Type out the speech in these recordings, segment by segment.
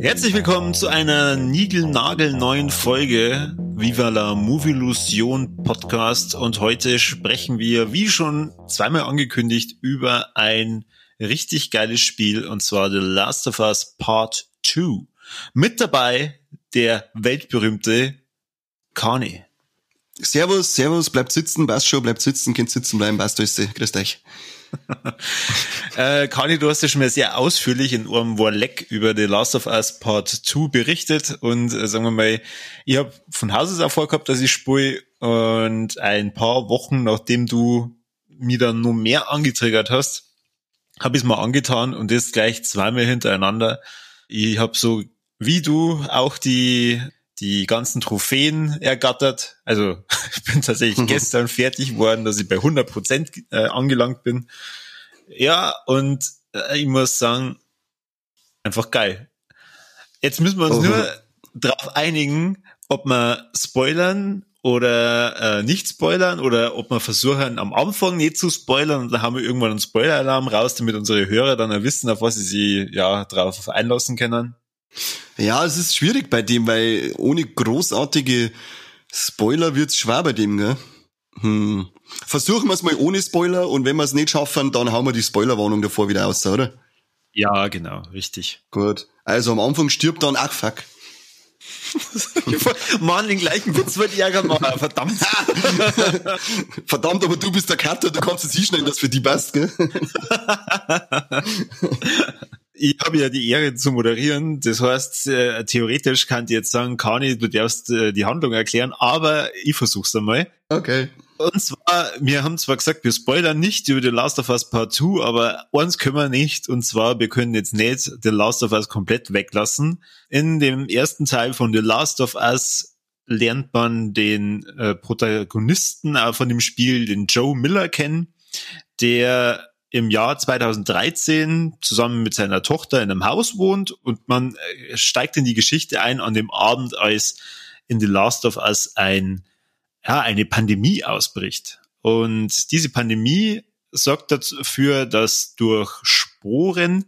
Herzlich willkommen zu einer niegelnagelneuen Folge Viva la Movilusion Podcast und heute sprechen wir, wie schon zweimal angekündigt, über ein richtig geiles Spiel und zwar The Last of Us Part 2. Mit dabei der weltberühmte Kani. Servus, servus, bleibt sitzen, passt schon, bleibt sitzen, könnt sitzen bleiben, passt grüßt euch. äh, Kani, du hast ja schon mal sehr ausführlich in einem Warleck über The Last of Us Part 2 berichtet und äh, sagen wir mal, ich habe von Haus aus auch vorgehabt, dass ich spule und ein paar Wochen nachdem du mir dann noch mehr angetriggert hast, habe ich es mal angetan und das gleich zweimal hintereinander. Ich habe so wie du auch die die ganzen Trophäen ergattert. Also ich bin tatsächlich mhm. gestern fertig geworden, dass ich bei 100 Prozent äh, angelangt bin. Ja, und äh, ich muss sagen, einfach geil. Jetzt müssen wir uns oh. nur darauf einigen, ob wir spoilern oder äh, nicht spoilern oder ob wir versuchen, am Anfang nicht zu spoilern und dann haben wir irgendwann einen Spoiler-Alarm raus, damit unsere Hörer dann wissen, auf was sie sich ja drauf einlassen können. Ja, es ist schwierig bei dem, weil ohne großartige Spoiler wird's schwer bei dem, gell? Hm. Versuchen wir es mal ohne Spoiler und wenn wir es nicht schaffen, dann hauen wir die Spoilerwarnung davor wieder aus, oder? Ja, genau, richtig. Gut. Also am Anfang stirbt dann, ach fuck. Mann, den gleichen Witz wird Ärger machen, verdammt. verdammt, aber du bist der Cutter, du kannst es hinschneiden, dass für die passt, gell? ich habe ja die Ehre zu moderieren. Das heißt, äh, theoretisch kann ich jetzt sagen, Kani, du darfst äh, die Handlung erklären, aber ich versuch's einmal. Okay. Und zwar, wir haben zwar gesagt, wir spoilern nicht über The Last of Us Part 2, aber eins können wir nicht, und zwar, wir können jetzt nicht The Last of Us komplett weglassen. In dem ersten Teil von The Last of Us lernt man den äh, Protagonisten äh, von dem Spiel, den Joe Miller, kennen, der im Jahr 2013 zusammen mit seiner Tochter in einem Haus wohnt und man äh, steigt in die Geschichte ein an dem Abend, als in The Last of Us ein, ja, eine Pandemie ausbricht. Und diese Pandemie sorgt dafür, dass durch Sporen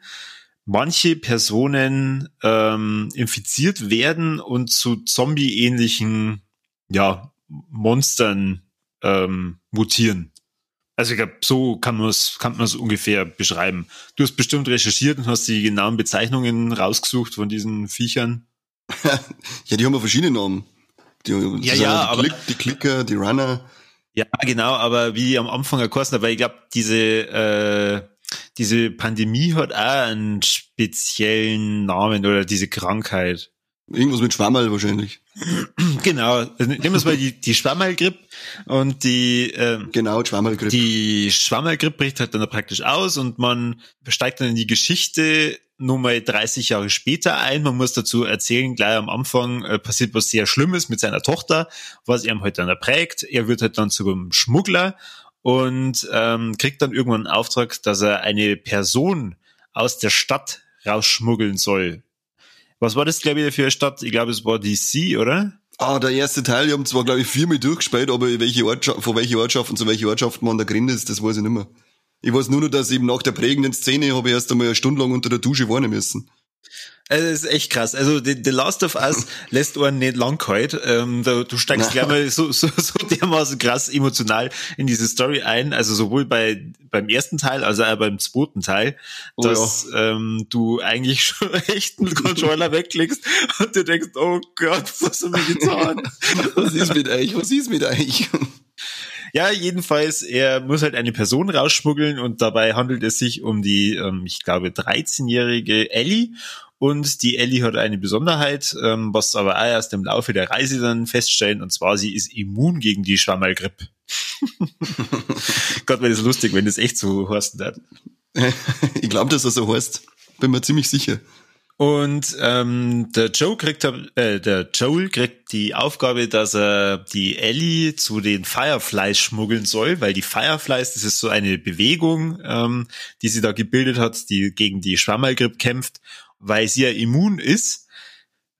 manche Personen ähm, infiziert werden und zu Zombie-ähnlichen ja, Monstern ähm, mutieren. Also ich glaube, so kann man es kann man es ungefähr beschreiben. Du hast bestimmt recherchiert und hast die genauen Bezeichnungen rausgesucht von diesen Viechern. ja, die haben ja verschiedene Namen. Die, ja, ja, die, aber, Klick, die Klicker, die Runner. Ja, genau, aber wie am Anfang erkosten, weil ich glaube, diese äh, diese Pandemie hat auch einen speziellen Namen oder diese Krankheit. Irgendwas mit Schwammerl wahrscheinlich. Genau, nehmen wir mal die, die Schwammerlgrippe und die ähm, genau Schwammerlgrippe. Die Schwammerlgrippe bricht halt dann praktisch aus und man steigt dann in die Geschichte nur mal 30 Jahre später ein. Man muss dazu erzählen, gleich am Anfang äh, passiert was sehr Schlimmes mit seiner Tochter, was er halt dann prägt. Er wird halt dann zu einem Schmuggler und ähm, kriegt dann irgendwann einen Auftrag, dass er eine Person aus der Stadt rausschmuggeln soll was war das, glaube ich, für eine Stadt? Ich glaube, es war DC, oder? Ah, der erste Teil, ich habe zwar, glaube ich, viermal durchgespielt, aber welche Ortschaft, von welchen Ortschaften zu welchen Ortschaften man da drin ist, das weiß ich nicht mehr. Ich weiß nur noch, dass eben nach der prägenden Szene habe ich erst einmal eine Stunde lang unter der Dusche warnen müssen. Also das ist echt krass. Also The, The Last of Us lässt einen nicht lang kalt. Ähm, da, du steigst gleich mal so, so, so dermaßen krass emotional in diese Story ein. Also sowohl bei beim ersten Teil als auch beim zweiten Teil, oh, dass ja. ähm, du eigentlich schon echt einen Controller wegklickst und dir denkst, oh Gott, was haben wir getan? was ist mit euch? Was ist mit euch? Ja, jedenfalls, er muss halt eine Person rausschmuggeln und dabei handelt es sich um die, ähm, ich glaube, 13-jährige Ellie und die Ellie hat eine Besonderheit, ähm, was aber auch erst im Laufe der Reise dann feststellen, und zwar sie ist immun gegen die Schwammerlgrippe. Gott, wäre das lustig, wenn das echt so heißt hat. ich glaube, dass das so heißt. Bin mir ziemlich sicher. Und ähm, der Joe kriegt äh, der Joel kriegt die Aufgabe, dass er die Ellie zu den Fireflies schmuggeln soll, weil die Fireflies, das ist so eine Bewegung, ähm, die sie da gebildet hat, die gegen die Schwammergrippe kämpft, weil sie ja immun ist.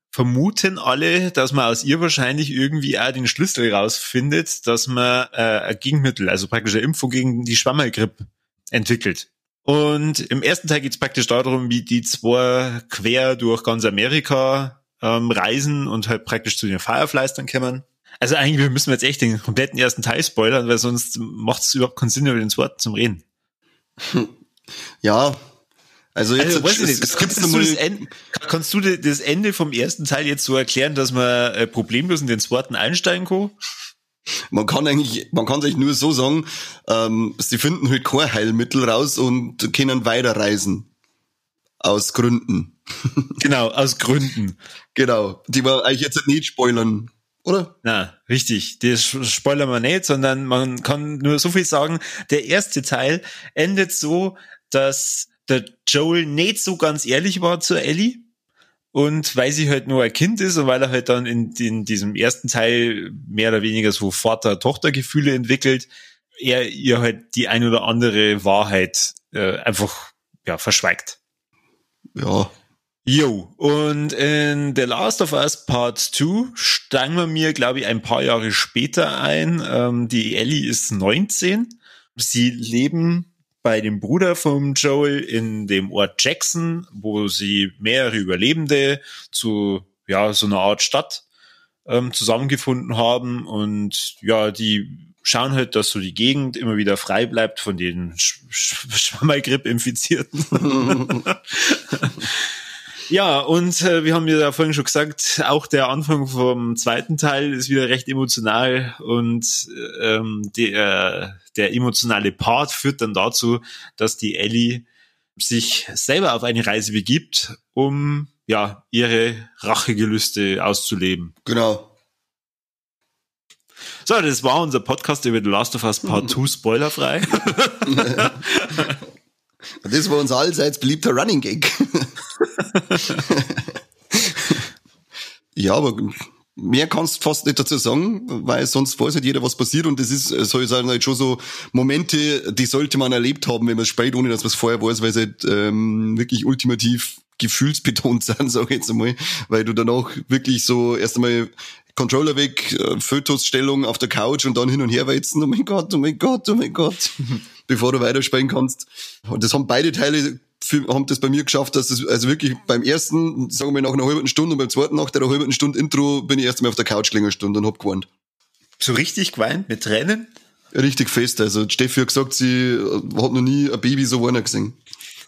Vermuten alle, dass man aus ihr wahrscheinlich irgendwie auch den Schlüssel rausfindet, dass man äh, ein Gegenmittel, also praktisch eine Impfung gegen die Schwammergrippe entwickelt. Und im ersten Teil geht es praktisch darum, wie die zwei quer durch ganz Amerika ähm, reisen und halt praktisch zu den Fireflies dann kommen. Also eigentlich müssen wir jetzt echt den kompletten ersten Teil spoilern, weil sonst macht es überhaupt keinen Sinn, über den zweiten zum Reden. Ja, also jetzt also, weiß nicht, es, kannst, du das Ende, kannst du das Ende vom ersten Teil jetzt so erklären, dass man äh, problemlos in den zweiten einsteigen kann? Man kann eigentlich, man kann sich nur so sagen, ähm, sie finden halt kein Heilmittel raus und können weiterreisen. Aus Gründen. Genau, aus Gründen. genau. Die wir eigentlich jetzt nicht spoilern, oder? Na, richtig. Das spoilern wir nicht, sondern man kann nur so viel sagen. Der erste Teil endet so, dass der Joel nicht so ganz ehrlich war zu Ellie und weil sie halt nur ein Kind ist und weil er halt dann in, in diesem ersten Teil mehr oder weniger so Vater-Tochter-Gefühle entwickelt, er ihr halt die ein oder andere Wahrheit äh, einfach ja verschweigt. Ja. Jo, und in The Last of Us Part 2 steigen wir mir, glaube ich, ein paar Jahre später ein. Ähm, die Ellie ist 19. Sie leben bei dem Bruder von Joel in dem Ort Jackson, wo sie mehrere Überlebende zu ja so einer Art Stadt ähm, zusammengefunden haben und ja die schauen halt, dass so die Gegend immer wieder frei bleibt von den Sch Sch Schwammergrippe-Infizierten. Ja, und äh, wir haben ja vorhin schon gesagt, auch der Anfang vom zweiten Teil ist wieder recht emotional und ähm, der, der emotionale Part führt dann dazu, dass die Ellie sich selber auf eine Reise begibt, um ja ihre Rachegelüste auszuleben. Genau. So, das war unser Podcast über The Last of Us Part 2 spoilerfrei. das war unser allseits beliebter Running Gag. ja, aber mehr kannst du fast nicht dazu sagen, weil sonst weiß halt jeder, was passiert. Und das ist, soll ich sagen, halt schon so Momente, die sollte man erlebt haben, wenn man spielt, ohne dass man es vorher weiß, weil es halt ähm, wirklich ultimativ gefühlsbetont sind, sag ich jetzt einmal, weil du danach wirklich so erst einmal Controller weg, äh, Fötusstellung auf der Couch und dann hin und her weizen, oh mein Gott, oh mein Gott, oh mein Gott, bevor du weiterspielen kannst. Und das haben beide Teile haben das bei mir geschafft, dass es also wirklich beim ersten, sagen wir nach einer halben Stunde und beim zweiten nach der halben Stunde Intro bin ich erst mal auf der Couch gelegen Stunde und hab geweint. So richtig geweint mit Tränen? Richtig fest. Also Steffi hat gesagt, sie hat noch nie ein Baby so weinen gesehen.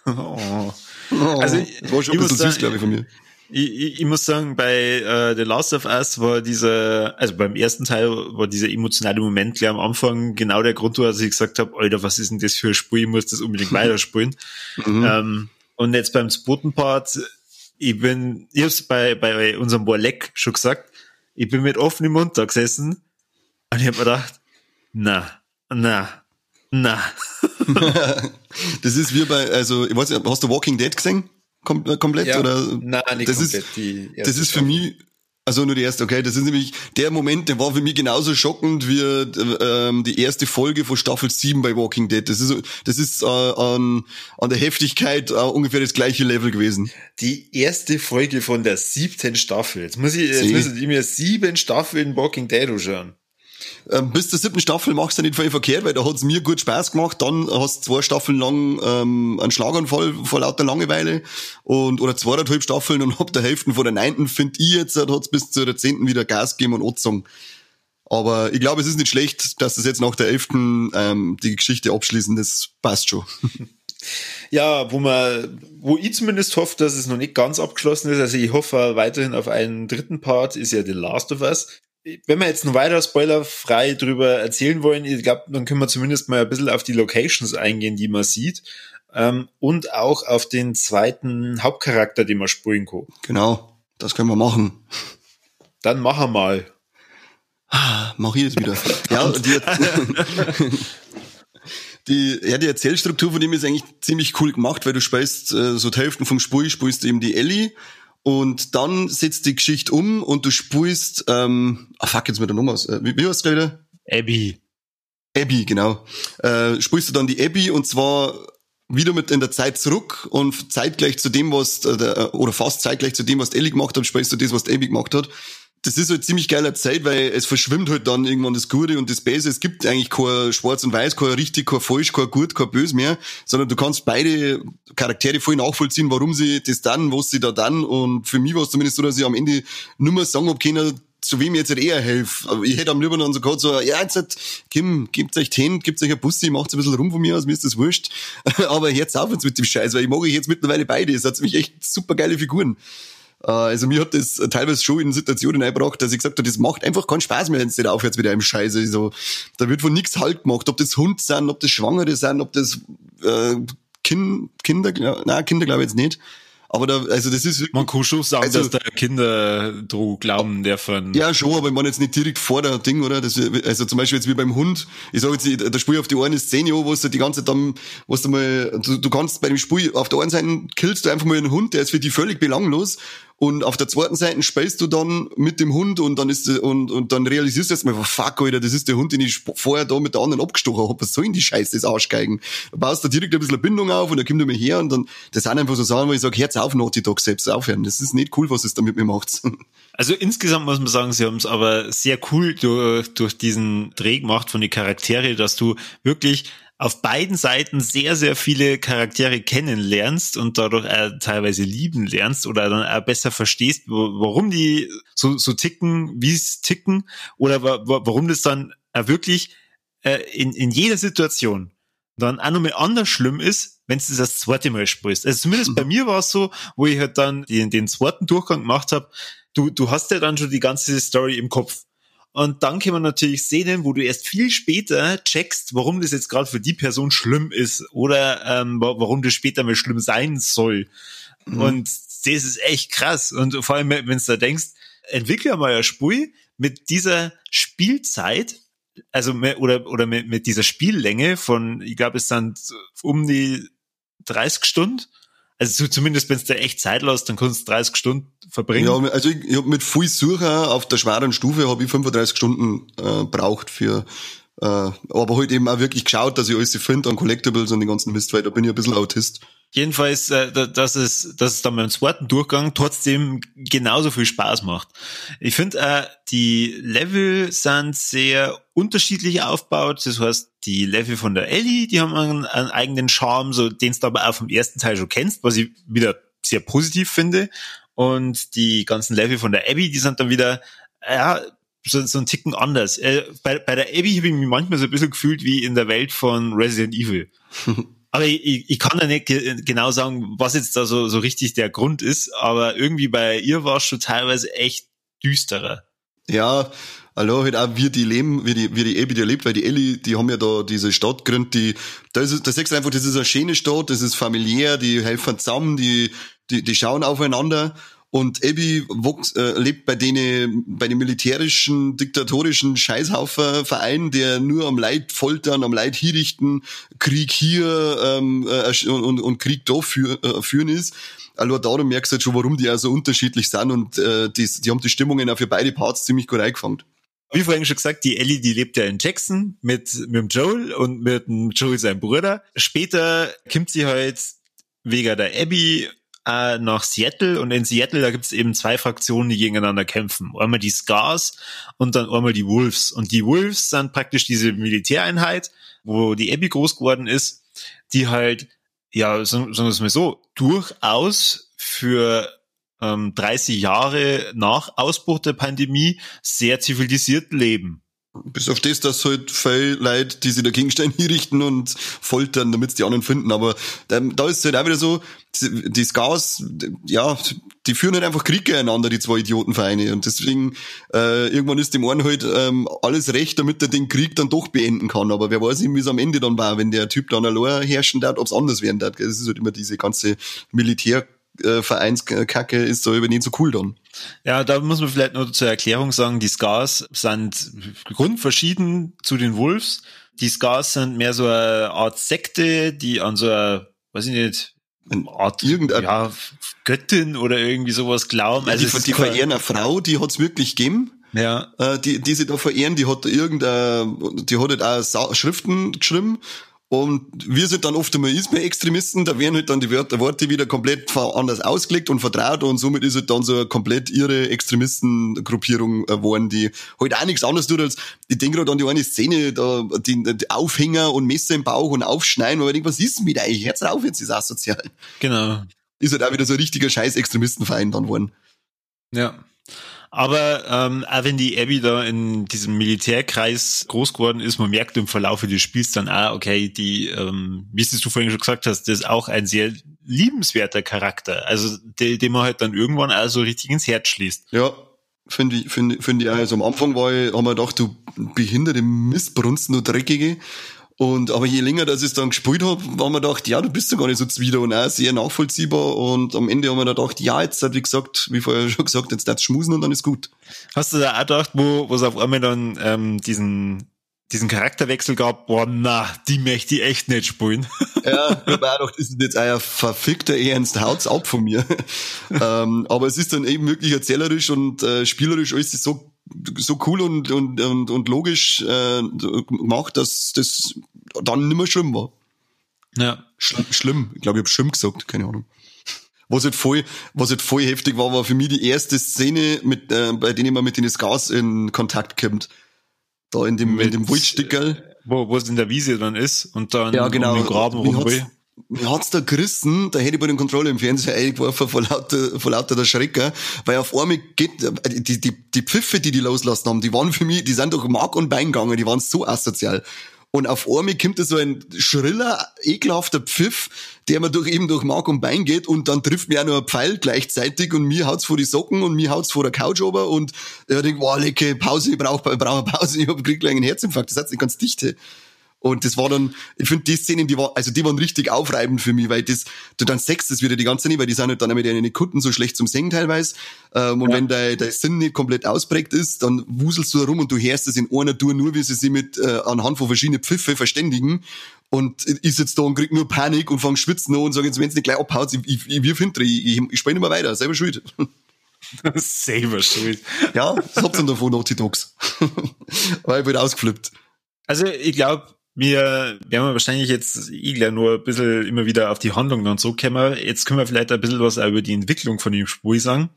Oh. Oh, also das war schon ein bisschen süß, glaube ich, von mir. Ich, ich, ich muss sagen, bei äh, The Last of Us war dieser, also beim ersten Teil war dieser emotionale Moment gleich am Anfang genau der Grund, dass ich gesagt habe, Alter, was ist denn das für ein Spiel, ich muss das unbedingt weiterspielen. mhm. ähm, und jetzt beim zweiten Part, ich bin, ich hab's bei, bei unserem Borleck schon gesagt, ich bin mit offenem Mund da gesessen und ich hab mir gedacht, na, na, na. das ist wie bei, also, ich weiß nicht, hast du Walking Dead gesehen? Kom äh, komplett? Ja, oder? Nein, nicht das komplett. Ist, das ist für mich, also nur die erste, okay, das ist nämlich der Moment, der war für mich genauso schockend wie ähm, die erste Folge von Staffel 7 bei Walking Dead. Das ist, das ist äh, an, an der Heftigkeit äh, ungefähr das gleiche Level gewesen. Die erste Folge von der siebten Staffel. Jetzt muss ich, jetzt müssen die mir sieben Staffeln Walking Dead anschauen. Ähm, bis zur siebten Staffel machst du nicht viel verkehrt, weil da hat's mir gut Spaß gemacht. Dann hast du zwei Staffeln lang ähm, einen Schlaganfall vor lauter Langeweile und oder zweieinhalb Staffeln und ab der Hälfte von der neunten, finde ich jetzt, hat's bis zur zehnten wieder Gas gegeben und Otzung. Aber ich glaube, es ist nicht schlecht, dass das jetzt nach der elften ähm, die Geschichte abschließen. Das passt schon. Ja, wo man, wo ich zumindest hoffe, dass es noch nicht ganz abgeschlossen ist. Also ich hoffe weiterhin auf einen dritten Part, ist ja The Last of Us wenn wir jetzt noch weiter spoilerfrei drüber erzählen wollen, ich glaube, dann können wir zumindest mal ein bisschen auf die Locations eingehen, die man sieht. Ähm, und auch auf den zweiten Hauptcharakter, den man spielen kann. Genau, das können wir machen. Dann machen wir mal. Ah, mach ich das wieder. ja, die, Die, ja, die Erzählstruktur von dem ist eigentlich ziemlich cool gemacht, weil du spielst äh, so die Hälften vom Spiel, spielst du eben die Ellie und dann setzt die Geschichte um und du spielst, ähm, ah fuck, jetzt mit der Nummer aus. Äh, wie, wie heißt wieder? Abby. Abby, genau. Äh, spielst du dann die Abby und zwar wieder mit in der Zeit zurück und zeitgleich zu dem, was, äh, oder fast zeitgleich zu dem, was Ellie gemacht hat, spielst du das, was Abby gemacht hat das ist halt ziemlich geiler Zeit, weil es verschwimmt halt dann irgendwann das Gute und das Böse. Es gibt eigentlich kein Schwarz und Weiß, kein richtig, kein falsch, kein gut, kein böse mehr, sondern du kannst beide Charaktere voll nachvollziehen, warum sie das dann, was sie da dann. Und für mich war es zumindest so, dass ich am Ende nur mal sagen hab können, zu wem ich jetzt halt eher helfe. Ich hätte am liebsten dann so gehabt, so, ja, jetzt hat, Kim, gebt euch hin, gebt euch ein Bussi, macht ein bisschen rum von mir aus, mir ist das wurscht. Aber jetzt auf jetzt mit dem Scheiß, weil ich mag ich jetzt mittlerweile beide. Es hat nämlich echt super geile Figuren. Äh, also mir hat das teilweise schon in Situationen eingebracht, dass ich gesagt habe, das macht einfach keinen Spaß mehr, wenn es nicht aufhört wieder im Scheiße. Also, da wird von nichts Halt gemacht, ob das Hund sind, ob das Schwangere sind, ob das äh, kind, Kinder, na Kinder glaube ich jetzt nicht. Aber da, also das ist Man kann schon sagen, also, dass da Kinder dro glauben von. Ja, schon, aber ich meine jetzt nicht direkt vor der Ding, oder? Das, also zum Beispiel jetzt wie beim Hund, ich sage jetzt, da spiel ich auf die eine Szene wo du die ganze Zeit dann, wo du mal, du, du kannst bei dem Spiel auf der einen Seite killst du einfach mal einen Hund, der ist für die völlig belanglos und auf der zweiten Seite spielst du dann mit dem Hund und dann ist und, und dann realisierst du jetzt mal, fuck, Alter, das ist der Hund, den ich vorher da mit der anderen abgestochen habe. Was soll denn die Scheiße, das Arschgeigen? Du baust da direkt ein bisschen Bindung auf und dann kommt er mir her und dann, das sind einfach so Sachen, wo ich sage, Herz auf, Naughty Dog selbst aufhören. Das ist nicht cool, was es da mit mir macht. Also insgesamt muss man sagen, sie haben es aber sehr cool durch, durch diesen Dreh gemacht von den Charaktere, dass du wirklich auf beiden Seiten sehr, sehr viele Charaktere kennenlernst und dadurch auch teilweise lieben lernst oder dann auch besser verstehst, warum die so, so ticken, wie es ticken oder warum das dann auch wirklich äh, in, in jeder Situation dann auch nochmal anders schlimm ist, wenn du das das zweite Mal spielst. Also zumindest mhm. bei mir war es so, wo ich halt dann den, den zweiten Durchgang gemacht habe, du, du hast ja dann schon die ganze Story im Kopf. Und dann kann man natürlich Szenen, wo du erst viel später checkst, warum das jetzt gerade für die Person schlimm ist oder ähm, warum das später mal schlimm sein soll. Mhm. Und das ist echt krass. Und vor allem, wenn du da denkst, entwickle mal ein Spiel mit dieser Spielzeit, also oder oder mit, mit dieser Spiellänge von, ich glaube, es sind um die 30 Stunden also zumindest wenn es da echt Zeit lässt, dann kannst du 30 Stunden verbringen. Ja, also ich, ich habe mit viel Sucher auf der schweren Stufe habe ich 35 Stunden äh, braucht für äh, aber halt eben auch wirklich geschaut, dass ich alles finde an Collectibles und den ganzen Mist, weil da bin ich ein bisschen Autist. Jedenfalls, äh, dass es, dass es dann beim zweiten Durchgang trotzdem genauso viel Spaß macht. Ich finde, äh, die Level sind sehr unterschiedlich aufgebaut. Das heißt, die Level von der Ellie, die haben einen, einen eigenen Charme, so den du aber auch vom ersten Teil schon kennst, was ich wieder sehr positiv finde. Und die ganzen Level von der Abby, die sind dann wieder, ja, so, so ein Ticken anders. Äh, bei, bei der Abby habe ich mich manchmal so ein bisschen gefühlt wie in der Welt von Resident Evil. Aber ich, ich kann ja nicht ge genau sagen, was jetzt da so, so richtig der Grund ist, aber irgendwie bei ihr war es schon teilweise echt düsterer. Ja, hallo, halt auch wie die leben, wie die, wie die Ebi die lebt, weil die Ellie, die haben ja da diese Stadt gegründet, die, da ist, da sagst du einfach, das ist eine schöne Stadt, das ist familiär, die helfen zusammen, die, die, die schauen aufeinander und Abby wuchs, äh, lebt bei denen, bei den militärischen, diktatorischen Scheißhaufer-Verein, der nur am Leid foltern, am Leid hinrichten, Krieg hier ähm, äh, und, und Krieg da für, äh, führen ist. Also darum merkst du halt schon, warum die auch so unterschiedlich sind und äh, die, die haben die Stimmungen auch für beide Parts ziemlich gut eingefangen. Wie vorhin schon gesagt, die Ellie, die lebt ja in Jackson mit, mit dem Joel und mit dem Joel, seinem Bruder. Später kommt sie halt wegen der Abby äh, nach Seattle und in Seattle, da gibt es eben zwei Fraktionen, die gegeneinander kämpfen. Einmal die Scars und dann einmal die Wolves. Und die Wolves sind praktisch diese Militäreinheit, wo die Abby groß geworden ist, die halt, ja, sagen wir es mal so, durchaus für ähm, 30 Jahre nach Ausbruch der Pandemie sehr zivilisiert leben. Bis auf das, dass halt viel Leute, die sich dagegen stellen, hinrichten und foltern, damit sie die anderen finden. Aber ähm, da ist es halt auch wieder so, die Scars, ja, die führen halt einfach Krieg gegeneinander, die zwei Idiotenvereine. Und deswegen, äh, irgendwann ist dem einen halt ähm, alles recht, damit er den Krieg dann doch beenden kann. Aber wer weiß, wie es am Ende dann war, wenn der Typ dann allein herrschen darf, ob es anders werden darf. Das ist halt immer diese ganze Militär- äh, ist so über nicht so cool dann. Ja, da muss man vielleicht nur zur Erklärung sagen, die Scars sind grundverschieden zu den Wolves. die Scars sind mehr so eine Art Sekte, die an so eine, weiß ich nicht, eine Art Irgendein- ja, Göttin oder irgendwie sowas glauben. Also es die, die verehren eine Frau, die hat's wirklich gegeben. Ja, äh, die, die sie da verehren, die hat irgendein, die hat halt auch Schriften geschrieben. Und wir sind dann oft einmal Isma-Extremisten, da werden halt dann die Wörter, Worte wieder komplett anders ausgelegt und vertraut und somit ist halt dann so eine komplett irre Extremistengruppierung äh, geworden, die halt auch nichts anderes tut als, ich denke gerade an die eine Szene, da, die, die Aufhänger und Messer im Bauch und Aufschneiden, weil ich denke, was ist denn mit euch? Hört's auf, jetzt ist asozial. genau. Ist halt auch wieder so ein richtiger scheiß Extremistenverein dann worden. Ja. Aber ähm, auch wenn die Abby da in diesem Militärkreis groß geworden ist, man merkt im Verlauf des Spiels dann auch, okay, die, ähm, wie es du vorhin schon gesagt hast, das ist auch ein sehr liebenswerter Charakter. Also de, den man halt dann irgendwann auch so richtig ins Herz schließt. Ja, finde ich, finde, finde ich auch. Also am Anfang war ich, haben wir gedacht, du behinderte Mistbrunst, du Dreckige. Und, aber je länger, dass ich es dann gespielt habe, haben wir gedacht, ja, du bist ja gar nicht so zwider und auch sehr nachvollziehbar. Und am Ende haben wir dann gedacht, ja, jetzt hat, wie gesagt, wie vorher schon gesagt, jetzt darfst schmusen und dann ist gut. Hast du da auch gedacht, wo wo es auf einmal dann ähm, diesen diesen Charakterwechsel gab, boah, na, die möchte ich echt nicht spielen. Ja, ich auch gedacht, das ist jetzt ein verfickter Ernst, haut's ab von mir. ähm, aber es ist dann eben wirklich erzählerisch und äh, spielerisch alles ist so, so cool und, und, und, und logisch äh, gemacht, dass das dann nicht mehr schlimm war. Ja. Schlimm, schlimm. ich glaube, ich habe schlimm gesagt, keine Ahnung. Was halt voll, was halt voll heftig war, war für mich die erste Szene, mit, äh, bei denen man mit den Gas in Kontakt kommt. Da in dem, in dem Waldstickerl. Wo wo es in der Wiese dann ist und dann Ja, genau. um den Graben rum will. Mir hat's da gerissen, da hätte ich bei den Controller im Fernseher eingeworfen vor lauter, vor lauter der Schrecker, weil auf einmal geht, die, die, die Pfiffe, die die loslassen haben, die waren für mich, die sind durch Mark und Bein gegangen, die waren so asozial. Und auf einmal kommt da so ein schriller, ekelhafter Pfiff, der mir durch, eben durch Mark und Bein geht und dann trifft mir auch noch ein Pfeil gleichzeitig und mir haut's vor die Socken und mir haut's vor der Couch ober und ich denk, wow, lecke, Pause, ich brauch, ich brauch Pause, ich hab krieg gleich einen Herzinfarkt, das hat's nicht ganz dichte. Und das war dann, ich finde die Szenen, die war, also die waren richtig aufreibend für mich, weil das, du dann sechst das wieder die ganze Zeit nicht, weil die sind halt dann mit ihren Kunden so schlecht zum Singen teilweise. Ähm, und Ja. wenn dein, dein Sinn nicht komplett ausprägt ist, dann wuselst du da rum und du hörst es in einer Tour nur, wie sie sich mit äh, anhand von verschiedenen Pfiffe verständigen. Und ich sitze da und krieg nur Panik und fang schwitzen an und sage jetzt, wenn es nicht gleich abhaut, ich, ich, ich wirf hinter, ich, ich, ich spiele nicht mehr weiter, selber schuld. Selber schuld. ja, das hab's dann davon, Naughty Dogs. weil ich bin ausgeflippt. Also ich glaube, wir werden wir wahrscheinlich jetzt eh gleich nur ein bisschen immer wieder auf die Handlung dann zurückkommen. Jetzt können wir vielleicht ein bisschen was über die Entwicklung von dem Spiel sagen.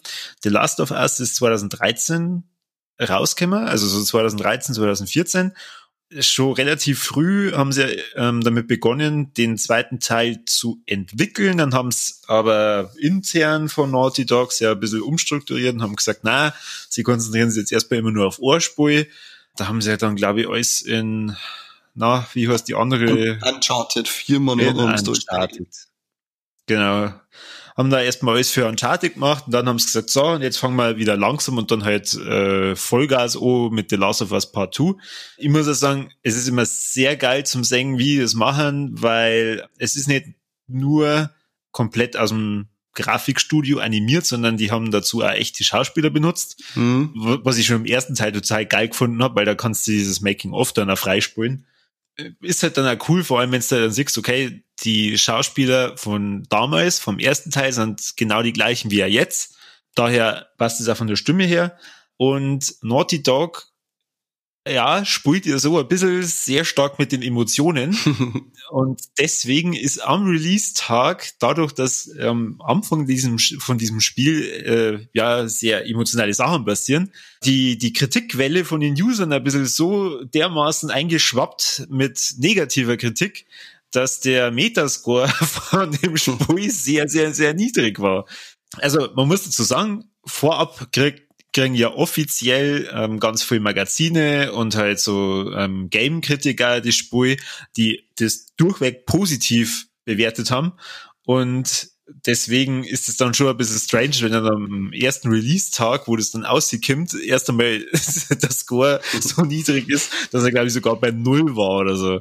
The Last of Us ist 2013 rausgekommen, also so 2013, 2014. Schon relativ früh haben sie ähm, damit begonnen, den zweiten Teil zu entwickeln. Dann haben es aber intern von Naughty Dogs ja ein bisschen umstrukturiert und haben gesagt, na, sie konzentrieren sich jetzt erstmal immer nur auf Ohrspur. Da haben sie ja dann, glaube ich, alles in, na, wie heißt die andere? Uncharted, viermal noch ums Uncharted. Genau. Haben da erstmal alles für Uncharted gemacht und dann haben sie gesagt, so, und jetzt fangen wir wieder langsam und dann halt äh, Vollgas an mit The Last of Us Part 2. Ich muss auch sagen, es ist immer sehr geil zum sehen, wie die das machen, weil es ist nicht nur komplett aus dem Grafikstudio animiert, sondern die haben dazu auch echte Schauspieler benutzt Hm. was ich schon im ersten Teil total geil gefunden habe, weil da kannst du dieses Making-of dann auch freispulen. Ist halt dann auch cool, vor allem wenn du dann siehst, okay, die Schauspieler von damals, vom ersten Teil, sind genau die gleichen wie er jetzt. Daher passt es auch von der Stimme her. Und Naughty Dog, ja, spielt ihr so ein bisschen sehr stark mit den Emotionen. Und deswegen ist am Release-Tag, dadurch, dass am Anfang diesem, von diesem Spiel äh, ja sehr emotionale Sachen passieren, die, die Kritikwelle von den Usern ein bisschen so dermaßen eingeschwappt mit negativer Kritik, dass der Metascore von dem Spiel sehr, sehr, sehr niedrig war. Also man muss dazu sagen, vorab kriegt kriegen ja offiziell ähm, ganz viele Magazine und halt so ähm, Game-Kritiker das Spiel, die das durchweg positiv bewertet haben. Und deswegen ist es dann schon ein bisschen strange, wenn dann am ersten Release-Tag, wo das dann auskommt, erst einmal der Score so niedrig ist, dass er, glaube ich, sogar bei Null war oder so.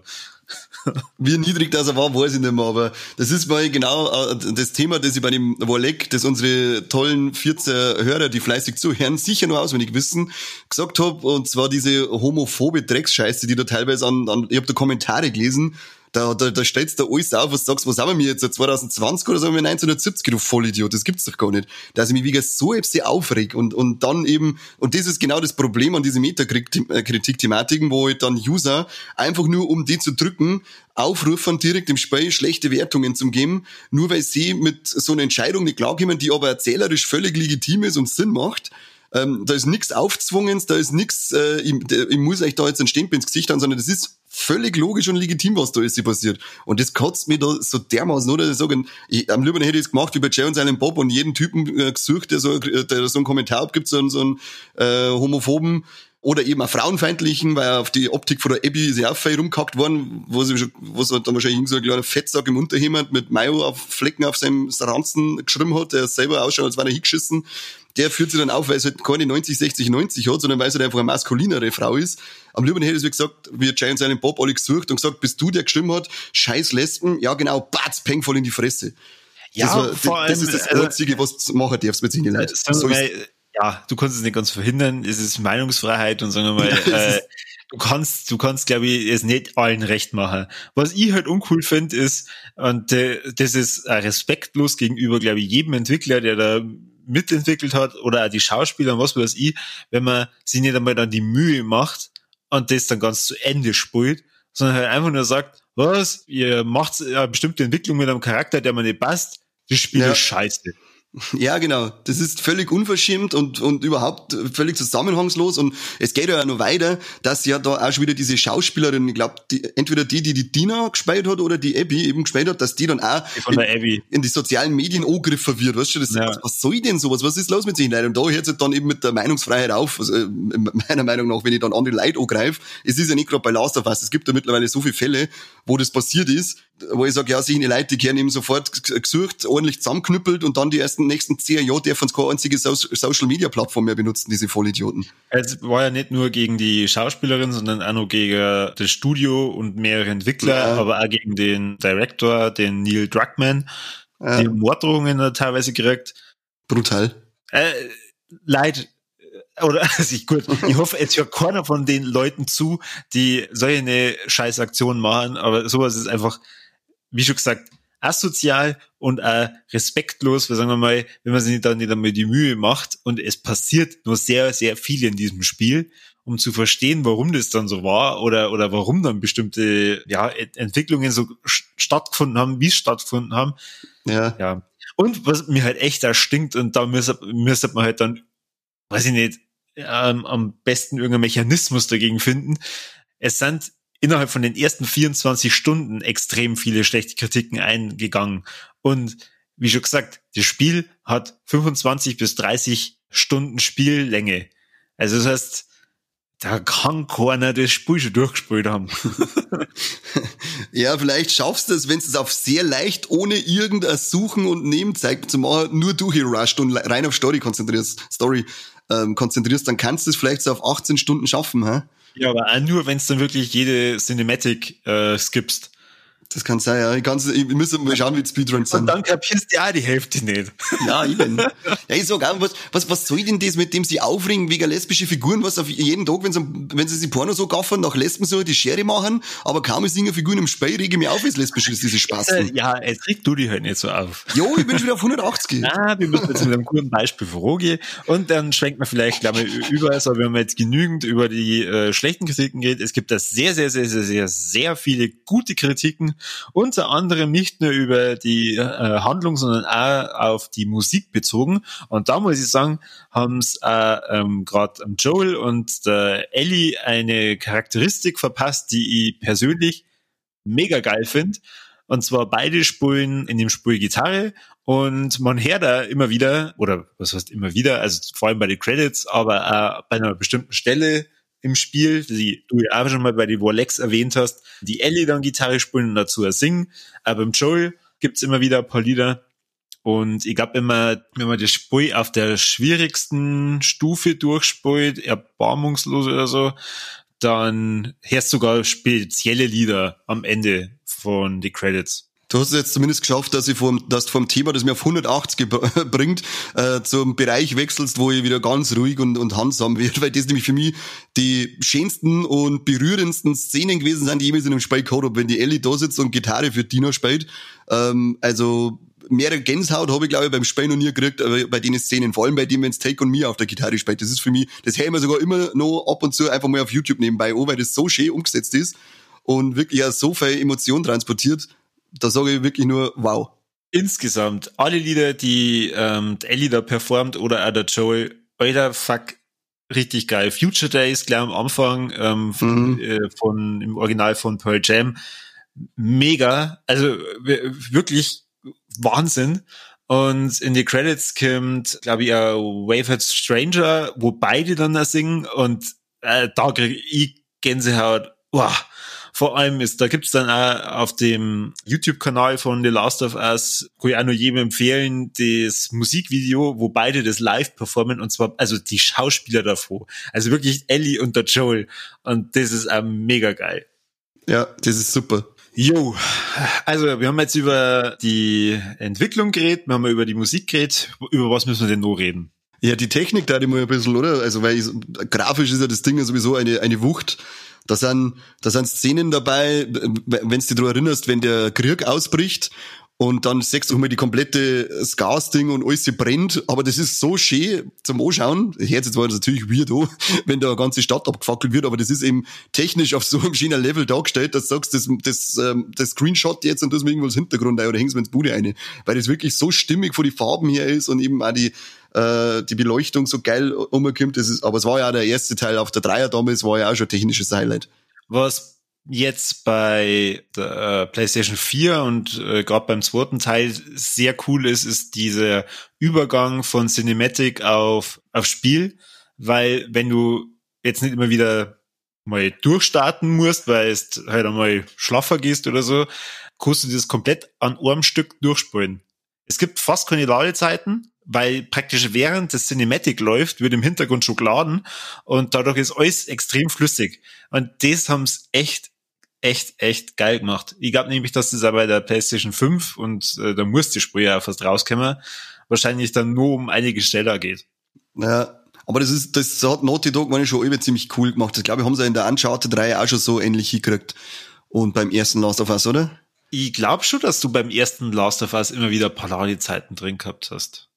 Wie niedrig das er war, weiß ich nicht mehr, aber das ist mal genau äh, das Thema, das ich bei dem Wolleck, das unsere tollen 14 Hörer, die fleißig zuhören, sicher nur auswendig wissen, gesagt habe, und zwar diese homophobe Drecksscheiße, die da teilweise an, an ich habe da Kommentare gelesen, da, da, da stellst du alles auf, was sagst, was haben wir jetzt, 2020 oder sagen wir 1970, du Vollidiot, das gibt's doch gar nicht. Dass ich mich wieder so sehr aufreg und, und dann eben, und das ist genau das Problem an diese Metakritik-Thematiken, wo ich dann User einfach nur um die zu drücken, aufrufen, direkt im Spiel schlechte Wertungen zu geben, nur weil sie mit so einer Entscheidung nicht klarkommen, die aber erzählerisch völlig legitim ist und Sinn macht. Ähm, da ist nichts Aufzwungens, da ist nichts, äh, ich, ich muss euch da jetzt einen Stempel ins Gesicht haben, sondern das ist völlig logisch und legitim, was da ist passiert. Und das kotzt mir da so dermaßen, oder? Ich sagen, ich, am liebsten hätte ich es gemacht bei Jay und seinem Bob und jeden Typen äh, gesucht, der so, der so einen Kommentar abgibt, so, so einen äh, homophoben oder eben auch frauenfeindlichen, weil auf die Optik von der Abby ist ja auch viel rumgehackt worden, wo sie wo sie dann wahrscheinlich so ein kleiner Fettsack im Unterhemd mit Mayo auf Flecken auf seinem Ranzen geschrieben hat, der selber ausschaut, als wäre er hingeschissen. Der führt sich dann auf, weil es halt keine 90, 60, 90 hat, sondern weil es halt einfach eine maskulinere Frau ist. Am liebsten hätte es, wie gesagt, wie Jay und seinen Bob alle gesucht und gesagt, bist du, der geschrieben hat, scheiß Lesben, ja genau, batz, peng voll in die Fresse. Ja, das, war, vor das allem, ist das also- Einzige, was du machen darfst mit seinen Leuten. So wir ja, du kannst es nicht ganz verhindern, es ist Meinungsfreiheit und sagen wir mal, äh, du kannst, du kannst, glaube ich, es nicht allen recht machen. Was ich halt uncool finde, ist, und äh, das ist äh, respektlos gegenüber, glaube ich, jedem Entwickler, der da mitentwickelt hat, oder auch die Schauspieler und was weiß ich, wenn man sich nicht einmal dann die Mühe macht und das dann ganz zu Ende spielt, sondern halt einfach nur sagt, was, ihr macht eine bestimmte Entwicklung mit einem Charakter, der mir nicht passt, das Spiel Ja. ist scheiße. Ja, genau. Das ist völlig unverschämt und, und überhaupt völlig zusammenhangslos. Und es geht ja noch weiter, dass ja da auch schon wieder diese Schauspielerin, ich glaube, die, entweder die, die die Dina gespielt hat oder die Abby eben gespielt hat, dass die dann auch Abby. in die sozialen Medien angegriffen wird. Weißt du, das, Ja. was, was soll denn sowas? Was ist los mit sich Leuten? Und da hört es dann eben mit der Meinungsfreiheit auf. Also, äh, meiner Meinung nach, wenn ich dann andere Leute angreife, es ist ja nicht gerade bei Last of Us. Es gibt ja mittlerweile so viele Fälle, wo das passiert ist, wo ich sage, ja, sich die Leute, die werden eben sofort gesucht, ordentlich zusammenknüppelt und dann die ersten nächsten zehn Jahre dürfen sie keine einzige so Social Media Plattform mehr benutzen, diese Vollidioten. Es war ja nicht nur gegen die Schauspielerin, sondern auch noch gegen das Studio und mehrere Entwickler, Ja. aber auch gegen den Director, den Neil Druckmann, Ja. die Morddrohungen teilweise gekriegt. Brutal. Äh, leid. äh, Oder, also ich, gut, ich hoffe, jetzt hört keiner von den Leuten zu, die solche eine Scheißaktion machen, aber sowas ist einfach, wie schon gesagt, asozial und auch respektlos, weil sagen wir mal, wenn man sich dann nicht einmal die Mühe macht und es passiert nur sehr, sehr viel in diesem Spiel, um zu verstehen, warum das dann so war oder, oder warum dann bestimmte ja, Ent- Entwicklungen so st- stattgefunden haben, wie es stattgefunden haben, Ja. ja. Und was mir halt echt da stinkt, und da müsste, müsste man halt dann, weiß ich nicht, ähm, am besten irgendeinen Mechanismus dagegen finden. Es sind innerhalb von den ersten 24 Stunden extrem viele schlechte Kritiken eingegangen. Und wie schon gesagt, das Spiel hat 25 bis 30 Stunden Spiellänge. Also das heißt, da kann keiner das Spiel schon durchgespielt haben. Ja, vielleicht schaffst du es, wenn du es auf sehr leicht, ohne irgendein Suchen und Nebenzeig zu machen, nur durchgerusht und rein auf Story konzentrierst, Story, ähm, konzentrierst, dann kannst du es vielleicht so auf 18 Stunden schaffen, hä? Ja, aber nur, wenn es dann wirklich jede Cinematic äh, skippst. Das kann sein, ja. Ich, kann's, ich muss mal schauen, wie die Speedruns Und sind. dann kapierst du ja die Hälfte nicht. Ja, eben. Ja, ich sag auch, was, was, was soll denn das, mit dem sie aufregen wegen lesbische Figuren, was auf jeden Tag, wenn sie, wenn sie sich Porno so gaffern, nach Lesben so die Schere machen, aber kaum ist irgendeine Figur im Spiel, rege ich mich auf, wie es lesbisch ist, diese Äh, Spasten. ja, jetzt regt du dich halt nicht so auf. Jo, ich bin schon wieder auf 180. Ah, wir müssen jetzt mit einem guten Beispiel vorgehen und dann schwenkt man vielleicht mal ü- über, also wenn man jetzt genügend über die äh, schlechten Kritiken geht. Es gibt da sehr, sehr, sehr, sehr, sehr, sehr viele gute Kritiken, unter anderem nicht nur über die äh, Handlung, sondern auch auf die Musik bezogen. Und da muss ich sagen, haben es äh, ähm, gerade Joel und der Ellie eine Charakteristik verpasst, die ich persönlich mega geil finde. Und zwar beide spielen in dem Spiel Gitarre und man hört da immer wieder, oder was heißt immer wieder, also vor allem bei den Credits, aber äh, bei einer bestimmten Stelle im Spiel, die du ja auch schon mal bei den Warlex erwähnt hast, die Ellie dann Gitarre spielen und dazu singen. Aber beim Joel gibt's immer wieder ein paar Lieder. Und ich glaube immer, wenn man das Spiel auf der schwierigsten Stufe durchspielt, erbarmungslos oder so, dann hörst du sogar spezielle Lieder am Ende von die Credits. Du hast es jetzt zumindest geschafft, dass ich vom, dass du vom Thema, das mir auf 180 bringt, äh, zum Bereich wechselst, wo ich wieder ganz ruhig und, und handsam werde, weil das nämlich für mich die schönsten und berührendsten Szenen gewesen sind, die jemals in einem Spiel gehabt habe, wenn die Ellie da sitzt und Gitarre für Dina spielt. Ähm, also mehrere Gänsehaut habe ich, glaube ich, beim Spiel noch nie gekriegt, aber bei den Szenen, vor allem bei dem, wenn es Take on Me auf der Gitarre spielt. Das ist für mich, das höre ich mir sogar immer noch ab und zu einfach mal auf YouTube nebenbei an, weil das so schön umgesetzt ist und wirklich ja so viel Emotion transportiert da sage ich wirklich nur wow. Insgesamt, alle Lieder, die ähm, Ellie da performt oder auch der Joel, alter Fuck, richtig geil. Future Days gleich am Anfang ähm, von, mhm. äh, von im Original von Pearl Jam. Mega, also wirklich Wahnsinn. Und in die Credits kommt, glaube ich, Wavehead Stranger, wo beide dann da singen und äh, da kriege ich Gänsehaut. Wow vor allem ist, da gibt's dann auch auf dem YouTube-Kanal von The Last of Us, wo ich auch nur jedem empfehlen, das Musikvideo, wo beide das live performen und zwar, also die Schauspieler davor. Also wirklich Ellie und der Joel. Und das ist auch mega geil. Ja, das ist super. Jo, also wir haben jetzt über die Entwicklung geredet, wir haben über die Musik geredet. Über was müssen wir denn noch reden? Ja, die Technik da die mal ein bisschen, oder? Also weil ich, grafisch ist ja das Ding ja sowieso eine, eine Wucht. Da sind, da sind Szenen dabei, wenn du dich daran erinnerst, wenn der Krieg ausbricht und dann sechst du mal die komplette das Gasding und alles brennt, aber das ist so schön zum Anschauen. Hört jetzt zwar natürlich weird an, wenn da eine ganze Stadt abgefackelt wird, aber das ist eben technisch auf so einem schönen Level dargestellt, dass du sagst, das, das, ähm, das Screenshot jetzt und das mir irgendwo ins Hintergrund ein oder hängst mir ins Bude eine, weil das wirklich so stimmig von die Farben her ist und eben auch die, äh, die Beleuchtung so geil umgekommen. Das ist, aber es war ja auch der erste Teil auf der Dreier damals, war ja auch schon technisches Highlight. Was jetzt bei der äh, PlayStation 4 und äh, gerade beim zweiten Teil sehr cool ist, ist dieser Übergang von Cinematic auf, auf Spiel, weil wenn du jetzt nicht immer wieder mal durchstarten musst, weil es halt einmal schlaffer gehst oder so, kannst du das komplett an einem Stück durchspielen. Es gibt fast keine Ladezeiten, weil praktisch während das Cinematic läuft, wird im Hintergrund schon geladen und dadurch ist alles extrem flüssig. Und das haben es echt, echt, echt geil gemacht. Ich glaube nämlich, dass das auch bei der PlayStation 5 und äh, da muss die Spur ja fast rauskommen, wahrscheinlich dann nur um einige schneller geht. Ja, aber das ist, das hat Naughty Dog meine schon immer ziemlich cool gemacht. Das glaube ich, haben sie in der Uncharted 3 auch schon so ähnlich hingekriegt. Und beim ersten Last of Us, oder? Ich glaube schon, dass du beim ersten Last of Us immer wieder Parallelzeiten drin gehabt hast.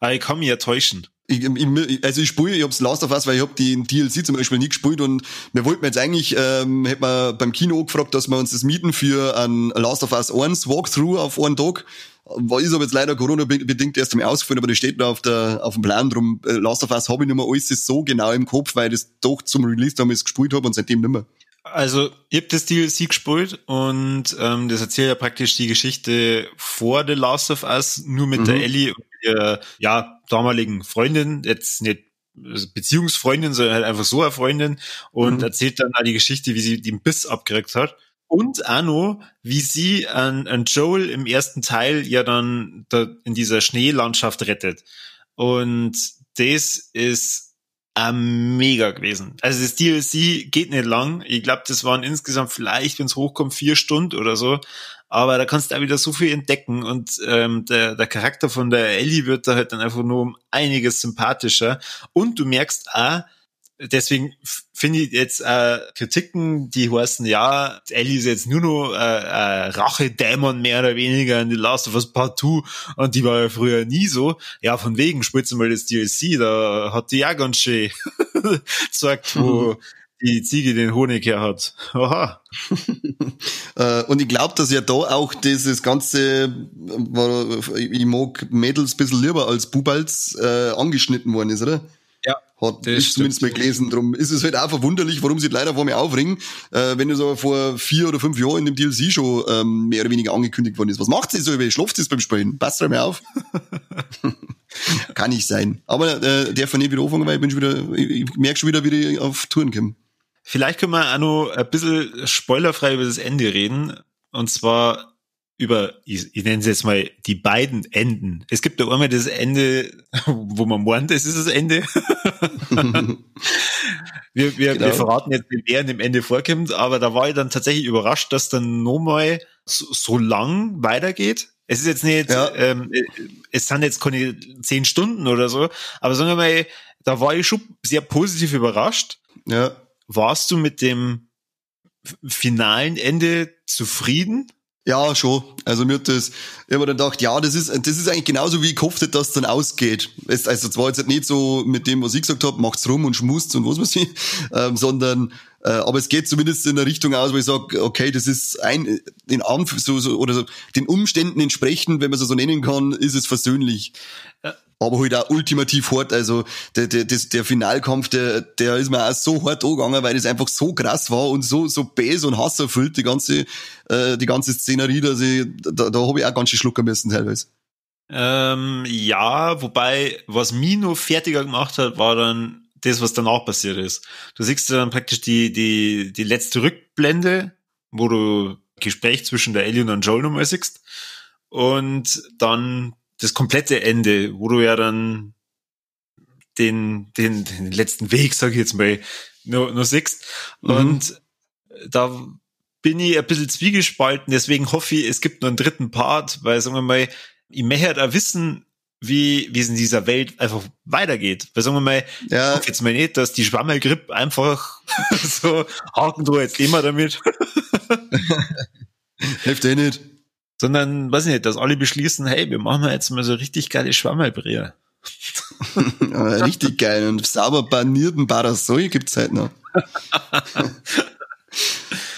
Aber ich kann mich ja täuschen. Ich, ich, also ich spiele, ich hab's Last of Us, weil ich hab den DLC zum Beispiel nie gespielt und wir wollten jetzt eigentlich, ähm, hätten wir beim Kino gefragt, dass wir uns das mieten für ein Last of Us 1 Walkthrough auf einen Tag. War ist aber jetzt leider Corona-bedingt erst einmal ausgefallen, aber das steht da auf, der, auf dem Plan drum. Äh, Last of Us habe ich nicht mehr alles so genau im Kopf, weil ich das doch zum Release damals gespielt habe und seitdem nicht mehr. Also, ich hab das DLC gespielt und ähm, das erzählt ja praktisch die Geschichte vor The Last of Us, nur mit mhm. der Ellie und ihrer ja, damaligen Freundin, jetzt nicht Beziehungsfreundin, sondern halt einfach so eine Freundin und mhm. erzählt dann auch die Geschichte, wie sie den Biss abgekriegt hat. Und Anno, wie sie an, an Joel im ersten Teil ja dann da in dieser Schneelandschaft rettet. Und das ist mega gewesen. Also das DLC geht nicht lang. Ich glaube, das waren insgesamt vielleicht, wenn es hochkommt, vier Stunden oder so. Aber da kannst du auch wieder so viel entdecken und ähm, der, der Charakter von der Ellie wird da halt dann einfach nur um einiges sympathischer. Und du merkst auch, deswegen finde ich jetzt äh, Kritiken, die heißen, ja, Ellie ist jetzt nur noch äh, äh, Rache-Dämon mehr oder weniger in The Last of Us Part 2 und die war ja früher nie so. Ja, von wegen, spielst du mal das DLC, da hat die ja ganz schön gesagt, wo mhm. Die Ziege den Honig her hat. Aha. Äh, und ich glaube, dass ja da auch dieses ganze, ich mag Mädels ein bisschen lieber als Bubals äh, angeschnitten worden ist, oder? Hat das ich zumindest mal gelesen. Drum ist es halt auch verwunderlich, warum sie leider vor mir aufringen, äh, wenn es aber vor vier oder fünf Jahren in dem DLC schon ähm, mehr oder weniger angekündigt worden ist. Was macht sie so? Wie schlaft sie beim Spielen? Passt mal auf. Kann nicht sein. Aber äh, der von nicht wieder anfangen, weil ich bin schon wieder, ich, ich merke schon wieder, wie ich auf Touren komme. Vielleicht können wir auch noch ein bisschen spoilerfrei über das Ende reden. Und zwar über, ich, ich nenne es jetzt mal die beiden Enden. Es gibt da einmal das Ende, wo man meint, es ist das Ende. wir, wir, genau. wir verraten jetzt, wer in dem Ende vorkommt, aber da war ich dann tatsächlich überrascht, dass dann nochmal so, so lang weitergeht. Es ist jetzt nicht, ja. ähm, es sind jetzt keine zehn Stunden oder so, aber sagen wir mal, da war ich schon sehr positiv überrascht. Ja. Warst du mit dem finalen Ende zufrieden? Ja, schon. Also mir hat das, habe dann gedacht, ja, das ist, das ist eigentlich genauso wie ich gehofft hätte, dass es dann ausgeht. Es, also zwar jetzt nicht so mit dem, was ich gesagt habe, macht's rum und schmust und was weiß ich, ähm, sondern äh, aber es geht zumindest in der Richtung aus, wo ich sage, okay, das ist ein den Anf so, so oder so, den Umständen entsprechend, wenn man es so nennen kann, ist es versöhnlich. Ja aber halt auch ultimativ hart. Also der, der, das, der Finalkampf, der, der ist mir auch so hart angegangen, weil das einfach so krass war und so, so bäs und hasserfüllt, die ganze, äh, die ganze Szenerie, dass ich, da, da habe ich auch ganz schön schlucken müssen teilweise. Ähm, ja, wobei, was mich noch fertiger gemacht hat, war dann das, was danach passiert ist. Du siehst dann praktisch die, die, die letzte Rückblende, wo du Gespräch zwischen der Ellie und Joel nochmal siehst. Und dann das komplette Ende, wo du ja dann den, den, den letzten Weg, sag ich jetzt mal, nur, nur siehst. Mhm. Und da bin ich ein bisschen zwiegespalten, deswegen hoffe ich, es gibt nur einen dritten Part, weil, sagen wir mal, ich möchte auch wissen, wie, wie es in dieser Welt einfach weitergeht. Weil sagen wir mal, ja. ich hoffe jetzt mal nicht, dass die Schwammelgrippe einfach so haken du jetzt immer damit. Hilft eh nicht sondern, weiß ich nicht, dass alle beschließen, hey, wir machen jetzt mal so richtig geile Schwammerbrühe. richtig geil. Und sauber panierten Parasol gibt's halt noch.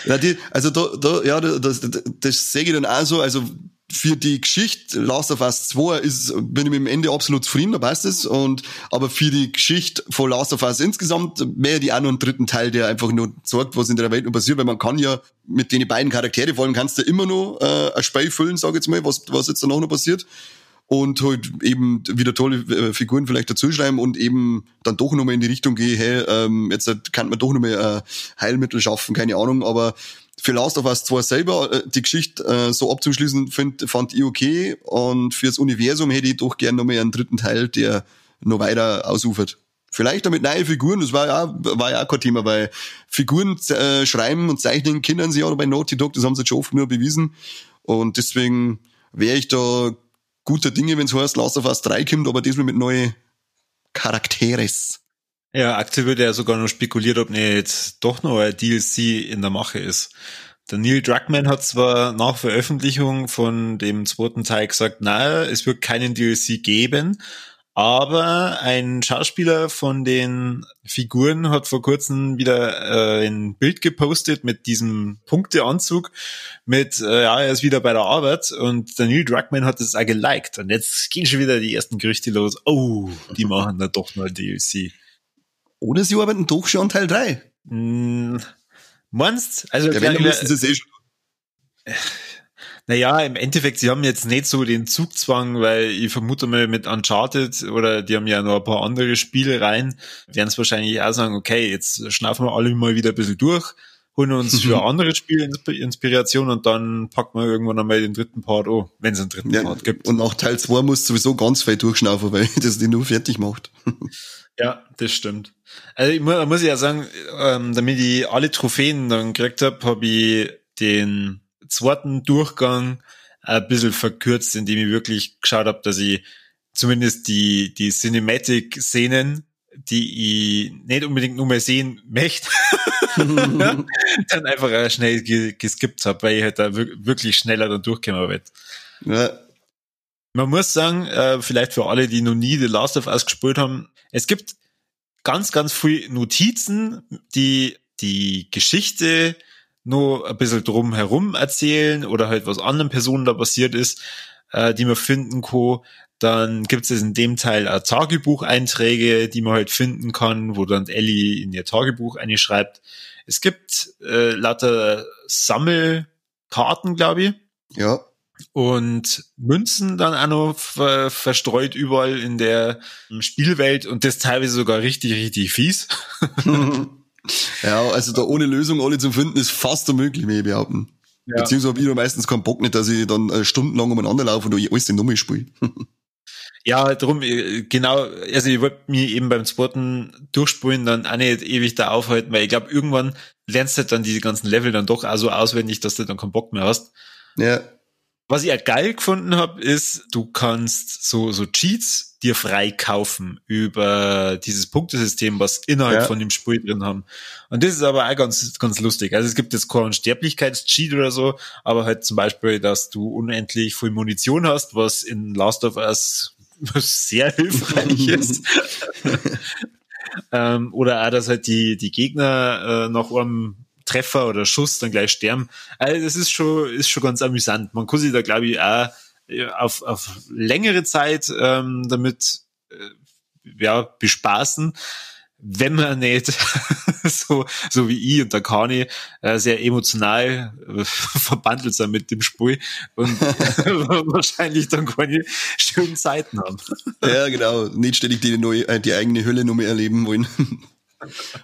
ja, die, also da, da, ja, das, das, das sehe ich dann auch so, also für die Geschichte Last of Us 2 ist, bin ich mit dem Ende absolut zufrieden, da passt es. Und, aber für die Geschichte von Last of Us insgesamt wäre die auch noch einen dritten Teil, der einfach nur sagt, was in der Welt noch passiert, weil man kann ja mit den beiden Charaktere, vor allem kannst du immer noch äh, ein Spiel füllen, sag ich jetzt mal, was, was jetzt danach noch passiert. Und halt eben wieder tolle äh, Figuren vielleicht dazu schreiben und eben dann doch nochmal in die Richtung gehen, hey, ähm, jetzt kann man doch nochmal äh, Heilmittel schaffen, keine Ahnung, aber für Last of Us 2 selber äh, die Geschichte äh, so abzuschließen, find, fand ich okay. Und fürs Universum hätte ich doch gern nochmal einen dritten Teil, der noch weiter ausufert. Vielleicht damit neue Figuren, das war ja, war ja auch kein Thema, weil Figuren äh, schreiben und zeichnen können sie ja bei Naughty Dog, das haben sie schon oft nur bewiesen. Und deswegen wäre ich da guter Dinge, wenn es heißt, Last of Us 3 kommt, aber diesmal mit neuen Charakteres. Ja, aktuell wird ja sogar noch spekuliert, ob nicht doch noch ein DLC in der Mache ist. Der Neil Druckmann hat zwar nach Veröffentlichung von dem zweiten Teil gesagt, naja, es wird keinen DLC geben, aber ein Schauspieler von den Figuren hat vor kurzem wieder äh, ein Bild gepostet mit diesem Punkteanzug mit, äh, ja, er ist wieder bei der Arbeit und der Neil Druckmann hat es auch geliked und jetzt gehen schon wieder die ersten Gerüchte los. Oh, die machen da doch noch ein DLC. Oder sie arbeiten doch schon an Teil 3. Hm, meinst Also, ja, wenn, müssen sie eh schon. Naja, im Endeffekt, sie haben jetzt nicht so den Zugzwang, weil ich vermute mal mit Uncharted oder die haben ja noch ein paar andere Spiele rein, werden es wahrscheinlich auch sagen, okay, jetzt schnaufen wir alle mal wieder ein bisschen durch, holen uns für andere Spiele Inspiration und dann packen wir irgendwann einmal den dritten Part an, wenn es einen dritten ja, Part gibt. Und nach Teil 2 muss sowieso ganz viel durchschnaufen, weil das die nur fertig macht. Ja, das stimmt. Also ich muss, muss ja sagen, ähm, damit ich alle Trophäen dann gekriegt habe, habe ich den zweiten Durchgang ein bisschen verkürzt, indem ich wirklich geschaut habe, dass ich zumindest die, die Cinematic-Szenen, die ich nicht unbedingt nur mehr sehen möchte, dann einfach schnell geskippt habe, weil ich halt da wirklich schneller dann durchkommen will. Ja. Man muss sagen, äh, vielleicht für alle, die noch nie The Last of Us gespielt haben, es gibt ganz, ganz viele Notizen, die die Geschichte nur ein bisschen drum herum erzählen oder halt was anderen Personen da passiert ist, äh, die man finden kann. Dann gibt es in dem Teil auch Tagebucheinträge, die man halt finden kann, wo dann Ellie in ihr Tagebuch eine schreibt. Es gibt äh, lauter Sammelkarten, glaube ich. Ja und Münzen dann auch noch ver verstreut überall in der Spielwelt und das teilweise sogar richtig, richtig fies. ja, also da ohne Lösung alle zu finden, ist fast unmöglich, mehr behaupten. Ja. Beziehungsweise habe ich meistens keinen Bock nicht, dass ich dann äh, stundenlang umeinander laufe und alles in Nummer spiele. Ja, darum, äh, genau, also ich wollte mich eben beim zweiten Durchspulen dann auch nicht ewig da aufhalten, weil ich glaube, irgendwann lernst du halt dann diese ganzen Level dann doch auch so auswendig, dass du dann keinen Bock mehr hast. Ja. Was ich halt geil gefunden habe, ist, du kannst so, so Cheats dir frei kaufen über dieses Punktesystem, was innerhalb ja. von dem Spiel drin haben. Und das ist aber auch ganz, ganz lustig. Also es gibt jetzt keinen Sterblichkeitscheat oder so, aber halt zum Beispiel, dass du unendlich viel Munition hast, was in Last of Us sehr hilfreich ist. ähm, oder auch, dass halt die, die Gegner äh, nach einem Treffer oder Schuss dann gleich sterben. Also das ist schon, ist schon ganz amüsant. Man kann sich da, glaube ich, auch auf, auf längere Zeit ähm, damit äh, ja, bespaßen wenn man nicht so, so wie ich und der Kani äh, sehr emotional äh, verbandelt sein mit dem Spiel und wahrscheinlich dann keine schönen Zeiten haben. Ja, genau. Nicht ständig die, neue, die eigene Hölle nur mehr erleben wollen.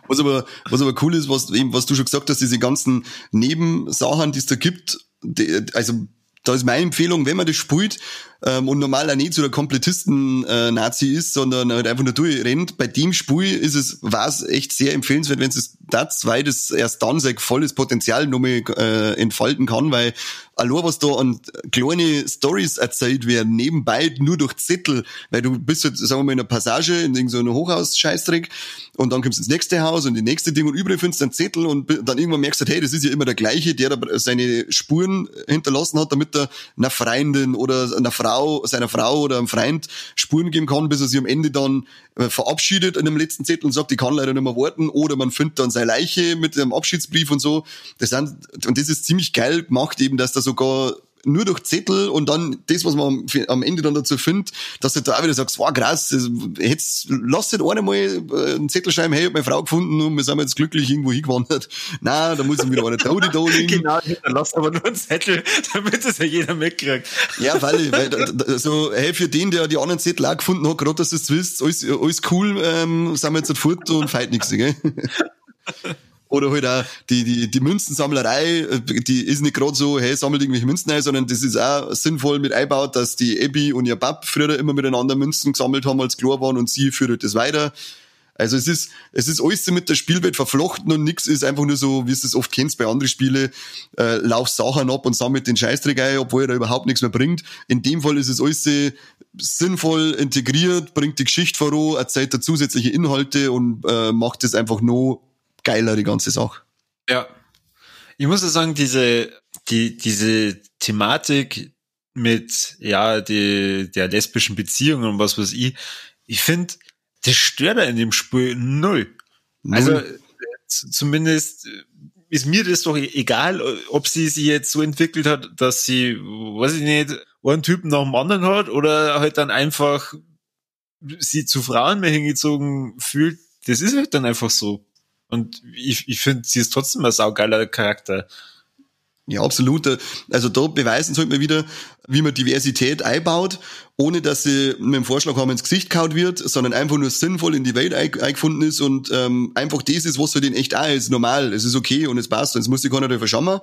Was aber, was aber cool ist, was, eben, was du schon gesagt hast, diese ganzen Nebensachen, die es da gibt, die, also da ist meine Empfehlung, wenn man das spielt ähm, und normal auch nicht so der Komplettisten-Nazi äh, ist, sondern halt einfach nur durchrennt, bei dem Spiel ist es, war es echt sehr empfehlenswert, wenn es das, weil das erst dann sein volles Potenzial nochmal äh, entfalten kann, weil allein was da an kleine Stories erzählt werden, nebenbei nur durch Zettel, weil du bist jetzt, sagen wir mal, in einer Passage, in irgendeinem Hochhaus-Scheißdreck und dann kommst du ins nächste Haus und die nächste Ding und überall findest du einen Zettel und dann irgendwann merkst du, hey, das ist ja immer der gleiche, der da seine Spuren hinterlassen hat, damit er einer Freundin oder einer Frau, seiner Frau oder einem Freund Spuren geben kann, bis er sie am Ende dann äh, verabschiedet in dem letzten Zettel und sagt, ich kann leider nicht mehr warten oder man findet dann seine Leiche mit dem Abschiedsbrief und so. Das sind, und das ist ziemlich geil gemacht eben, dass da sogar nur durch Zettel und dann das, was man am Ende dann dazu findet, dass du da auch wieder sagst, wow, krass, jetzt lass nicht einer mal äh, einen Zettel schreiben, hey, ich hab meine Frau gefunden und wir sind jetzt glücklich irgendwo hingewandert. Nein, da muss ich wieder einer Tode da liegen. Genau, lass aber nur einen Zettel, damit es ja jeder mitkriegt. Ja, weil, weil so, hey, für den, der die anderen Zettel auch gefunden hat, gerade dass du es wisst, alles, alles cool, ähm, sind wir jetzt fort und feit nichts, gell? Oder halt auch die, die, die Münzensammlerei, äh, die ist nicht gerade so, hey, sammelt irgendwelche Münzen ein, sondern das ist auch sinnvoll mit einbaut, dass die Abby und ihr Bab früher immer miteinander Münzen gesammelt haben, als klar waren und sie führt das weiter. Also es ist, es ist alles mit der Spielwelt verflochten und nix ist einfach nur so, wie es das oft kennst bei anderen Spielen, äh, lauf Sachen ab und sammelt den Scheißdreck ein, obwohl er da überhaupt nichts mehr bringt. In dem Fall ist es alles sinnvoll integriert, bringt die Geschichte voran, erzählt da zusätzliche Inhalte und äh, macht es einfach nur geiler, die ganze Sache. Ja. Ich muss ja sagen, diese, die, diese Thematik mit, ja, die, der lesbischen Beziehung und was weiß ich, ich finde, das stört er in dem Spiel null. null. Also, zumindest ist mir das doch egal, ob sie sich jetzt so entwickelt hat, dass sie, weiß ich nicht, einen Typen nach dem anderen hat oder halt dann einfach sie zu Frauen mehr hingezogen fühlt. Das ist halt dann einfach so. Und ich, ich finde, sie ist trotzdem ein saugeiler Charakter. Ja, absolut. Also da beweisen sollte man wieder, wie man Diversität einbaut, ohne dass sie mit dem Vorschlag haben ins Gesicht kaut wird, sondern einfach nur sinnvoll in die Welt eingefunden ist und ähm, einfach das ist, was für den echt auch ist, normal, es ist okay und es passt, es muss sich keiner dafür schauen.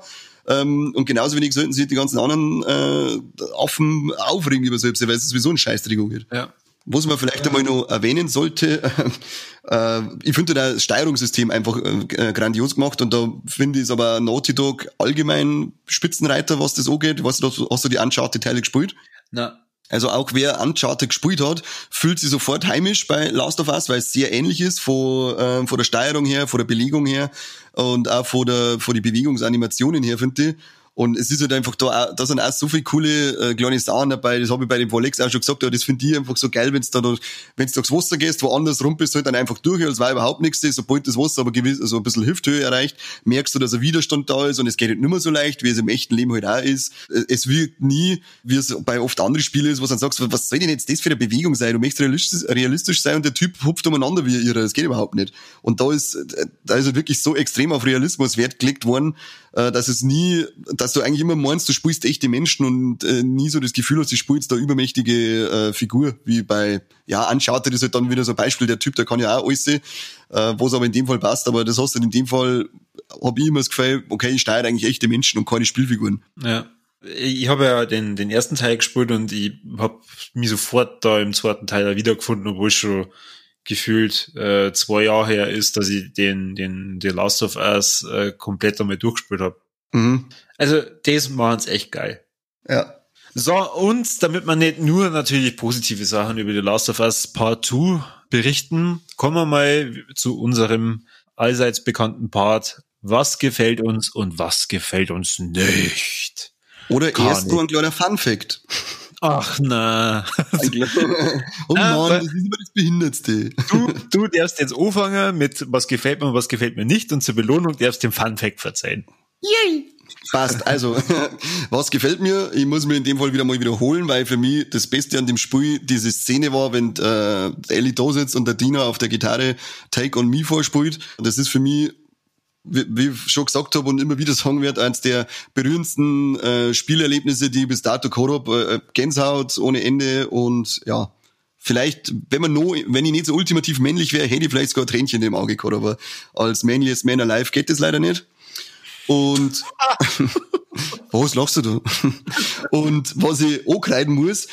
Ähm, und genauso wenig sollten sich die ganzen anderen äh, Affen aufregen über selbst, weil es sowieso ein Scheißdreck wird. Ja. Was man vielleicht einmal noch erwähnen sollte, äh, ich finde das Steuerungssystem einfach äh, grandios gemacht und da finde ich es aber Naughty Dog allgemein Spitzenreiter, was das angeht. Weißt du, hast du die Uncharted-Teile gespielt? Na. Also auch wer Uncharted gespielt hat, fühlt sich sofort heimisch bei Last of Us, weil es sehr ähnlich ist von, äh, von der Steuerung her, von der Belegung her und auch von der von die Bewegungsanimationen her, finde ich. Und es ist halt einfach da, da sind auch so viele coole äh, kleine Sachen dabei. Das habe ich bei dem Volex auch schon gesagt. Ja, das finde ich einfach so geil, wenn du da, wenn du durchs Wasser gehst, woanders rumpelst, halt dann einfach durch, als war überhaupt nichts. Sobald das Wasser aber gewiss, also ein bisschen Hüfthöhe erreicht, merkst du, dass ein Widerstand da ist und es geht halt nicht mehr so leicht, wie es im echten Leben halt auch ist. Es wird nie, wie es bei oft anderen Spielen ist, wo du dann sagst, was soll denn jetzt das für eine Bewegung sein? Du möchtest realistisch, realistisch sein und der Typ hupft umeinander wie ihre. Das geht überhaupt nicht. Und da ist, da ist halt wirklich so extrem auf Realismus Wert gelegt worden, äh, dass es nie, dass du eigentlich immer meinst, du spielst echte Menschen und äh, nie so das Gefühl hast, du spielst da übermächtige äh, Figur, wie bei, ja, Uncharted ist halt dann wieder so ein Beispiel, der Typ, der kann ja auch alles, äh, wo es aber in dem Fall passt, aber das hast du in dem Fall habe ich immer das Gefühl, okay, ich steuere eigentlich echte Menschen und keine Spielfiguren. Ja. Ich habe ja den, den ersten Teil gespielt und ich habe mich sofort da im zweiten Teil wiedergefunden, obwohl es schon gefühlt äh, zwei Jahre her ist, dass ich den, den The Last of Us äh, komplett einmal durchgespielt habe. Mhm. Also das machen's echt geil. Ja. So, und damit man nicht nur natürlich positive Sachen über The Last of Us Part 2 berichten, kommen wir mal zu unserem allseits bekannten Part. Was gefällt uns und was gefällt uns nicht? Oder Gar erst nur ein kleiner Fun Fact. Ach na. oh Mann, das ist immer das Behindertste. Du, du darfst jetzt anfangen mit was gefällt mir und was gefällt mir nicht und zur Belohnung darfst du den Fun Fact verzeihen. Yay! Passt. Also, was gefällt mir? Ich muss mir in dem Fall wieder mal wiederholen, weil für mich das Beste an dem Spiel diese Szene war, wenn äh, Ellie da sitzt und der Dina auf der Gitarre Take on Me vorspielt. Das ist für mich wie, wie ich schon gesagt habe und immer wieder sagen wird, eins der berührendsten äh, Spielerlebnisse, die ich bis dato gehabt habe. Äh, Gänsehaut ohne Ende und ja, vielleicht, wenn man nur, wenn ich nicht so ultimativ männlich wäre, hätte ich vielleicht sogar ein Tränchen im Auge gehabt, aber als manliest Man Alive geht das leider nicht. Und was lachst du da? Und was ich auch kreiden muss,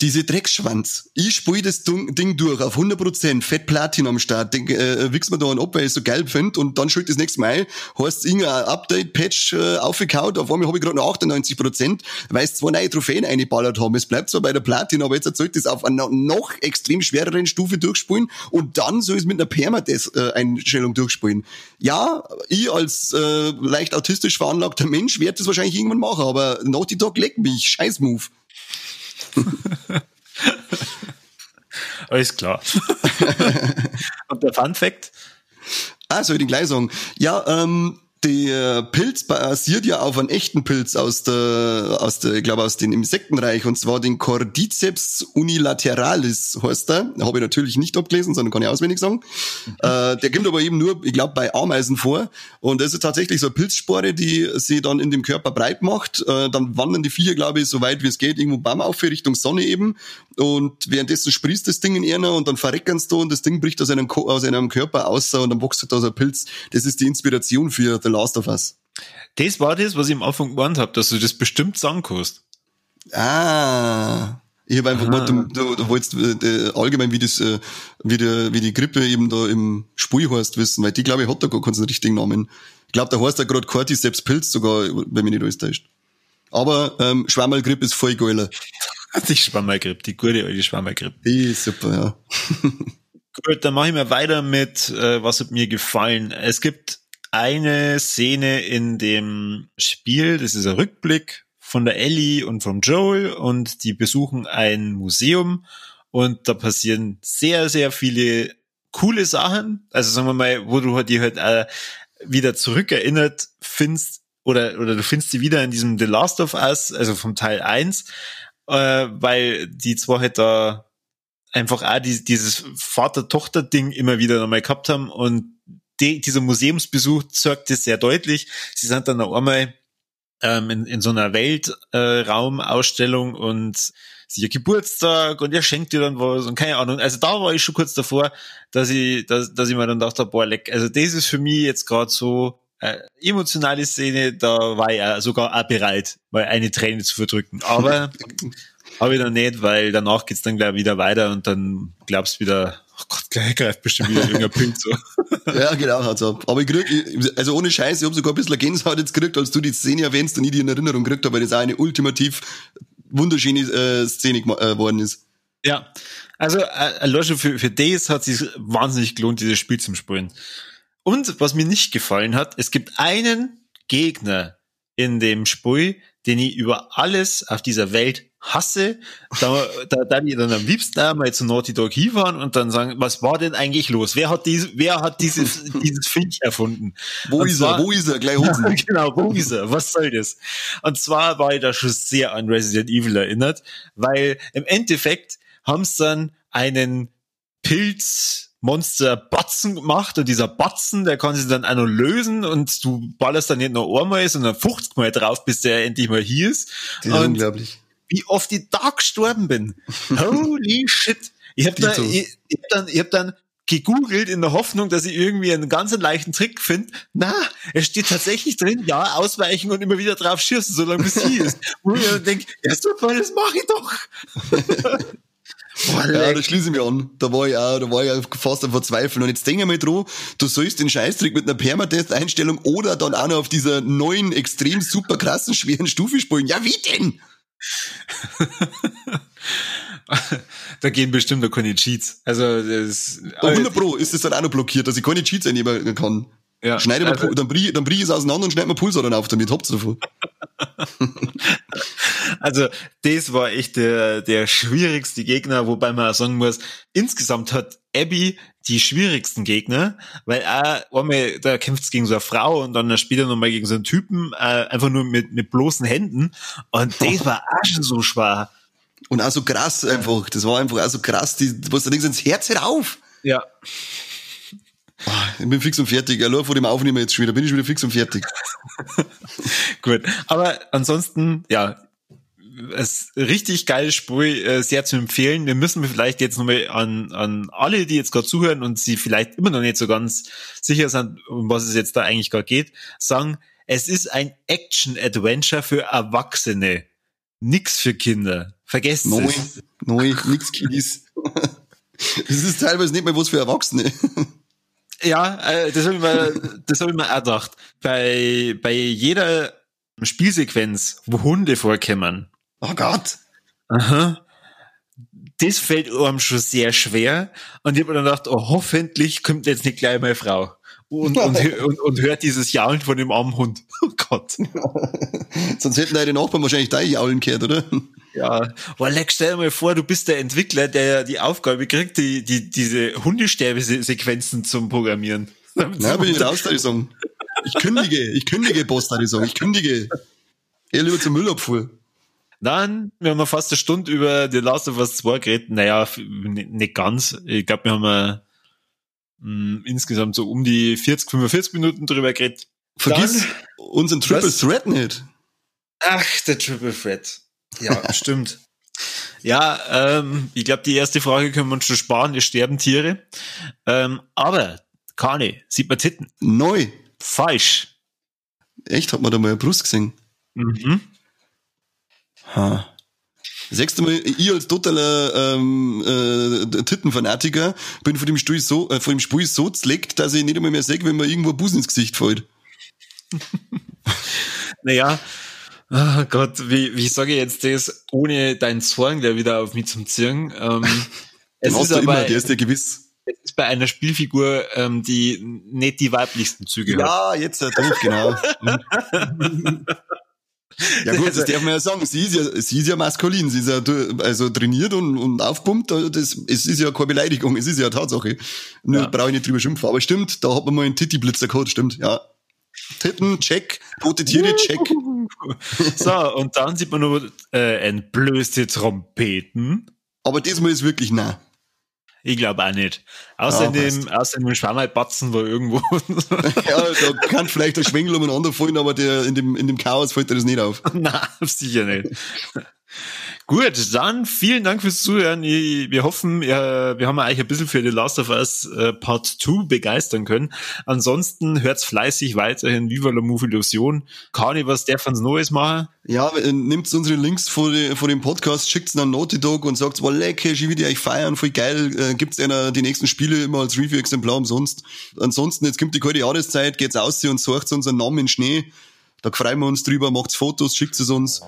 diese Dreckschwanz. Ich spiele das Ding durch auf 100%, Fett Platin am Start, denk, äh, wichs mir da einen ab, weil ich so geil finde und dann schuld das nächste Mal, heißt irgendein Update-Patch äh, aufgekaut, auf einmal habe ich gerade noch 98%, weil es zwei neue Trophäen eingeballert haben. Es bleibt zwar bei der Platin, aber jetzt erzählt das auf einer noch extrem schwereren Stufe durchspielen und dann soll es mit einer Permadeath-Einstellung durchspielen. Ja, ich als äh, leicht autistisch veranlagter Mensch werde das wahrscheinlich irgendwann machen, aber Naughty Dog leckt mich, scheiß Move. Alles klar. Und der Fun Fact? Ah, soll ich den gleich sagen? Ja, ähm, der Pilz basiert ja auf einem echten Pilz aus der, aus der, ich glaube aus dem Insektenreich und zwar den Cordyceps unilateralis heißt der. Habe ich natürlich nicht abgelesen, sondern kann ich auswendig sagen. Mhm. Äh, der kommt aber eben nur, ich glaube, bei Ameisen vor und das ist tatsächlich so eine Pilzspore, die sie dann in dem Körper breit macht. Äh, dann wandern die Viecher, glaube ich, so weit wie es geht, irgendwo Baum auf Richtung Sonne eben und währenddessen sprießt das Ding in einer und dann verreckern sie da und das Ding bricht aus einem, aus einem Körper aus und dann wächst halt da so ein Pilz. Das ist die Inspiration für The Last of Us. Das war das, was ich am Anfang gemeint habe, dass du das bestimmt sagen kannst. Ah. Ich habe einfach ah. gemeint, du, du, du wolltest äh, allgemein, wie das, äh, wie, der, wie die Grippe eben da im Spiel heißt, wissen, weil die, glaube ich, hat da gar keinen richtigen Namen. Ich glaube, da heißt ja gerade Cordyceps Pilz sogar, wenn mich nicht alles täuscht. Aber ähm, Schwammerlgrippe ist voll geiler. Die Schwammergrippe, die gute alte Schwammergrippe. Die ist super, ja. Gut, dann mache ich mal weiter mit, äh, was hat mir gefallen. Es gibt eine Szene in dem Spiel, das ist ein Rückblick von der Ellie und vom Joel und die besuchen ein Museum und da passieren sehr, sehr viele coole Sachen. Also sagen wir mal, wo du die halt äh, wieder zurückerinnert findest oder, oder du findest sie wieder in diesem The Last of Us, also vom Teil 1, äh, weil die zwei halt da einfach auch die, dieses Vater-Tochter-Ding immer wieder nochmal gehabt haben und die, dieser Museumsbesuch zeigt das sehr deutlich. Sie sind dann auch einmal ähm, in, in so einer Weltraumausstellung äh, und sie ihr Geburtstag und er schenkt dir dann was und keine Ahnung. Also da war ich schon kurz davor, dass ich, dass, dass ich mir dann dachte, boah, leck, also das ist für mich jetzt gerade so äh, emotionale Szene, da war ich ja sogar auch bereit, mal eine Träne zu verdrücken. Aber habe ich dann nicht, weil danach geht's dann gleich wieder weiter und dann glaubst du wieder, oh Gott, gleich greift bestimmt wieder irgendein Punkt so. ja, genau, hat's ab. Aber ich krieg, also ohne Scheiß, ich habe sogar ein bisschen Gänsehaut jetzt gekriegt, als du die Szene erwähnst und ich die in Erinnerung gekriegt habe, weil das auch eine ultimativ wunderschöne äh, Szene geworden äh, ist. Ja, also äh, für, für das hat sich wahnsinnig gelohnt, dieses Spiel zum Spielen. Und was mir nicht gefallen hat, es gibt einen Gegner in dem Spiel, den ich über alles auf dieser Welt hasse, da, da, da die dann am liebsten einmal zu Naughty Dog hinfahren und dann sagen, was war denn eigentlich los? Wer hat diese, wer hat dieses, dieses Finch erfunden? Wo und ist zwar, er? Wo ist er? Gleich holen. genau, wo ist er? Was soll das? Und zwar war ich da schon sehr an Resident Evil erinnert, weil im Endeffekt haben es dann einen Pilz Monster Batzen gemacht und dieser Batzen, der kann sich dann auch noch lösen und du ballerst dann nicht nur einmal, sondern 50 Mal drauf, bis der endlich mal hier ist. Das ist unglaublich wie oft ich da gestorben bin. Holy shit. Ich hab, da, ich, ich hab dann, ich hab dann gegoogelt in der Hoffnung, dass ich irgendwie einen ganz leichten Trick finde. Na, es steht tatsächlich drin, ja, ausweichen und immer wieder drauf schießen, solange bis sie ist. Wo ich dann denke, ja super, das mache ich doch. Boah, ja, da schließe ich mich an. Da war ich auch, da war ich auch fast am Verzweifeln. Und jetzt denke ich mal dran, du sollst den Scheißtrick mit einer Permatest-Einstellung oder dann auch noch auf dieser neuen, extrem super krassen, schweren Stufe spielen. Ja, wie denn? da gehen bestimmt noch keine Cheats. Also das, 100 Pro ist das dann auch noch blockiert, dass ich keine Cheats einnehmen kann. Ja, schneide also, mal, dann brie, dann brie ich es auseinander und schneide mir Pulsar auf, damit habt's davon. also, das war echt der, der schwierigste Gegner, wobei man auch sagen muss, insgesamt hat Abby die schwierigsten Gegner, weil einmal, da kämpft es gegen so eine Frau und dann später nochmal gegen so einen Typen, äh, einfach nur mit, mit bloßen Händen. Und das war auch schon so schwer. Und auch so krass einfach. Das war einfach auch so krass, die, was da denkst, ins Herz herauf. Ja. Ich bin fix und fertig. Allein vor dem Aufnehmen jetzt schon wieder. Bin ich wieder fix und fertig. Gut. Aber ansonsten, ja, es richtig geiles Spiel, äh, sehr zu empfehlen. Wir müssen vielleicht jetzt nochmal an, an alle, die jetzt gerade zuhören und sie vielleicht immer noch nicht so ganz sicher sind, um was es jetzt da eigentlich gerade geht, sagen, es ist ein Action-Adventure für Erwachsene. Nix für Kinder. Vergesst es. Nein, nix Kiddies. Es ist teilweise nicht mehr was für Erwachsene. Ja, äh, das habe ich mir, das habe ich mir auch gedacht. Bei, bei jeder Spielsequenz, wo Hunde vorkommen. Oh Gott. Aha. Das fällt einem schon sehr schwer. Und ich habe mir dann gedacht, oh, hoffentlich kommt jetzt nicht gleich meine Frau. Und, und, und, und hört dieses Jaulen von dem armen Hund. Oh Gott. Sonst hätten deine Nachbarn wahrscheinlich dein Jaulen gehört, oder? Ja, weil leck, stell dir mal vor, du bist der Entwickler, der die Aufgabe kriegt, die, die, diese Hundesterbesequenzen zum Programmieren. Na, bin ich raus, da ich sagen. Ich kündige, ich kündige, Boss, da ich sagen. Ich kündige. Eher lieber zum Müllabfuhr. Dann, wir haben fast eine Stunde über The Last of Us 2 geredet. Naja, nicht ganz. Ich glaube, wir haben mh, insgesamt so um die 40, 45 Minuten drüber geredet. Vergiss Dann, unseren Triple was? Threat nicht. Ach, der Triple Threat. Ja, stimmt. Ja, ähm, ich glaube, die erste Frage können wir uns schon sparen. Es sterben Tiere. Ähm, aber, Kane, sieht man Titten? Neu. Falsch. Echt? Hat man da mal eine Brust gesehen? Mhm. Ha. Sechste Mal, ich als totaler ähm, äh, Tittenfanatiker bin von dem Spiel so, äh, von dem Spiel so zleckt, dass ich nicht einmal mehr sehe, wenn mir irgendwo Busen ins Gesicht fällt. naja, oh Gott, wie, wie sage ich jetzt das, ohne deinen Zorn gleich wieder auf mich zum ziehen? Ähm, es ist aber, immer, der ist ja gewiss. Es ist bei einer Spielfigur, ähm, die nicht die weiblichsten Züge ja, hat. Ja, jetzt, genau. Ja gut, das darf man ja sagen. Sie ist ja, sie ist ja maskulin. Sie ist ja also trainiert und, und aufpumpt. Das, es ist ja keine Beleidigung. Es ist ja eine Tatsache. Nur ja. brauche ich nicht drüber schimpfen. Aber stimmt, da hat man mal einen Titty-Blitzer gehabt. Stimmt, ja. Titten, check. Tote Tiere, check. so, und dann sieht man nur äh, entblößte Trompeten. Aber diesmal ist wirklich nah. Ich glaube auch nicht. Außer, ja, in dem, außer in dem Schwammerbatzen war irgendwo. ja, da kann vielleicht der Schwengel umeinander fallen, aber der, in, dem, in dem Chaos fällt dir das nicht auf. Nein, sicher nicht. Gut, dann vielen Dank fürs Zuhören. Wir hoffen, wir haben euch ein bisschen für The Last of Us äh, Part 2 begeistern können. Ansonsten hört's fleißig weiterhin Viva la Move Illusion. Kani, was darf uns Neues machen? Ja, äh, nehmt unsere Links vor, dem Podcast, schickt's an Naughty Dog und sagt, wow, lecker, ich will euch feiern, voll geil, äh, gibt's einer die nächsten Spiele immer als Review-Exemplar umsonst. Ansonsten, jetzt kommt die kalte Jahreszeit, geht's aus und sucht unseren Namen in Schnee. Da freuen wir uns drüber, macht's Fotos, schickt es uns.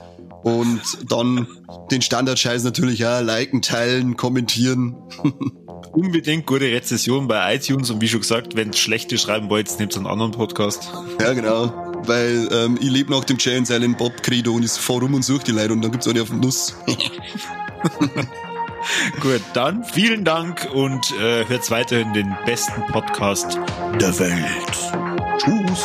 Und dann den Standardscheiß natürlich auch, liken, teilen, kommentieren. Unbedingt gute Rezession bei iTunes und wie schon gesagt, wenn schlechte schreiben wollt, nehmt einen anderen Podcast. Ja, genau. Weil ähm, ich lebe nach dem Jay and Silent Bob Credo und ich fahre rum und suche die Leute und dann gibt's eine auf den Nuss. Gut, dann vielen Dank und äh, hört weiterhin den besten Podcast der Welt. Tschüss.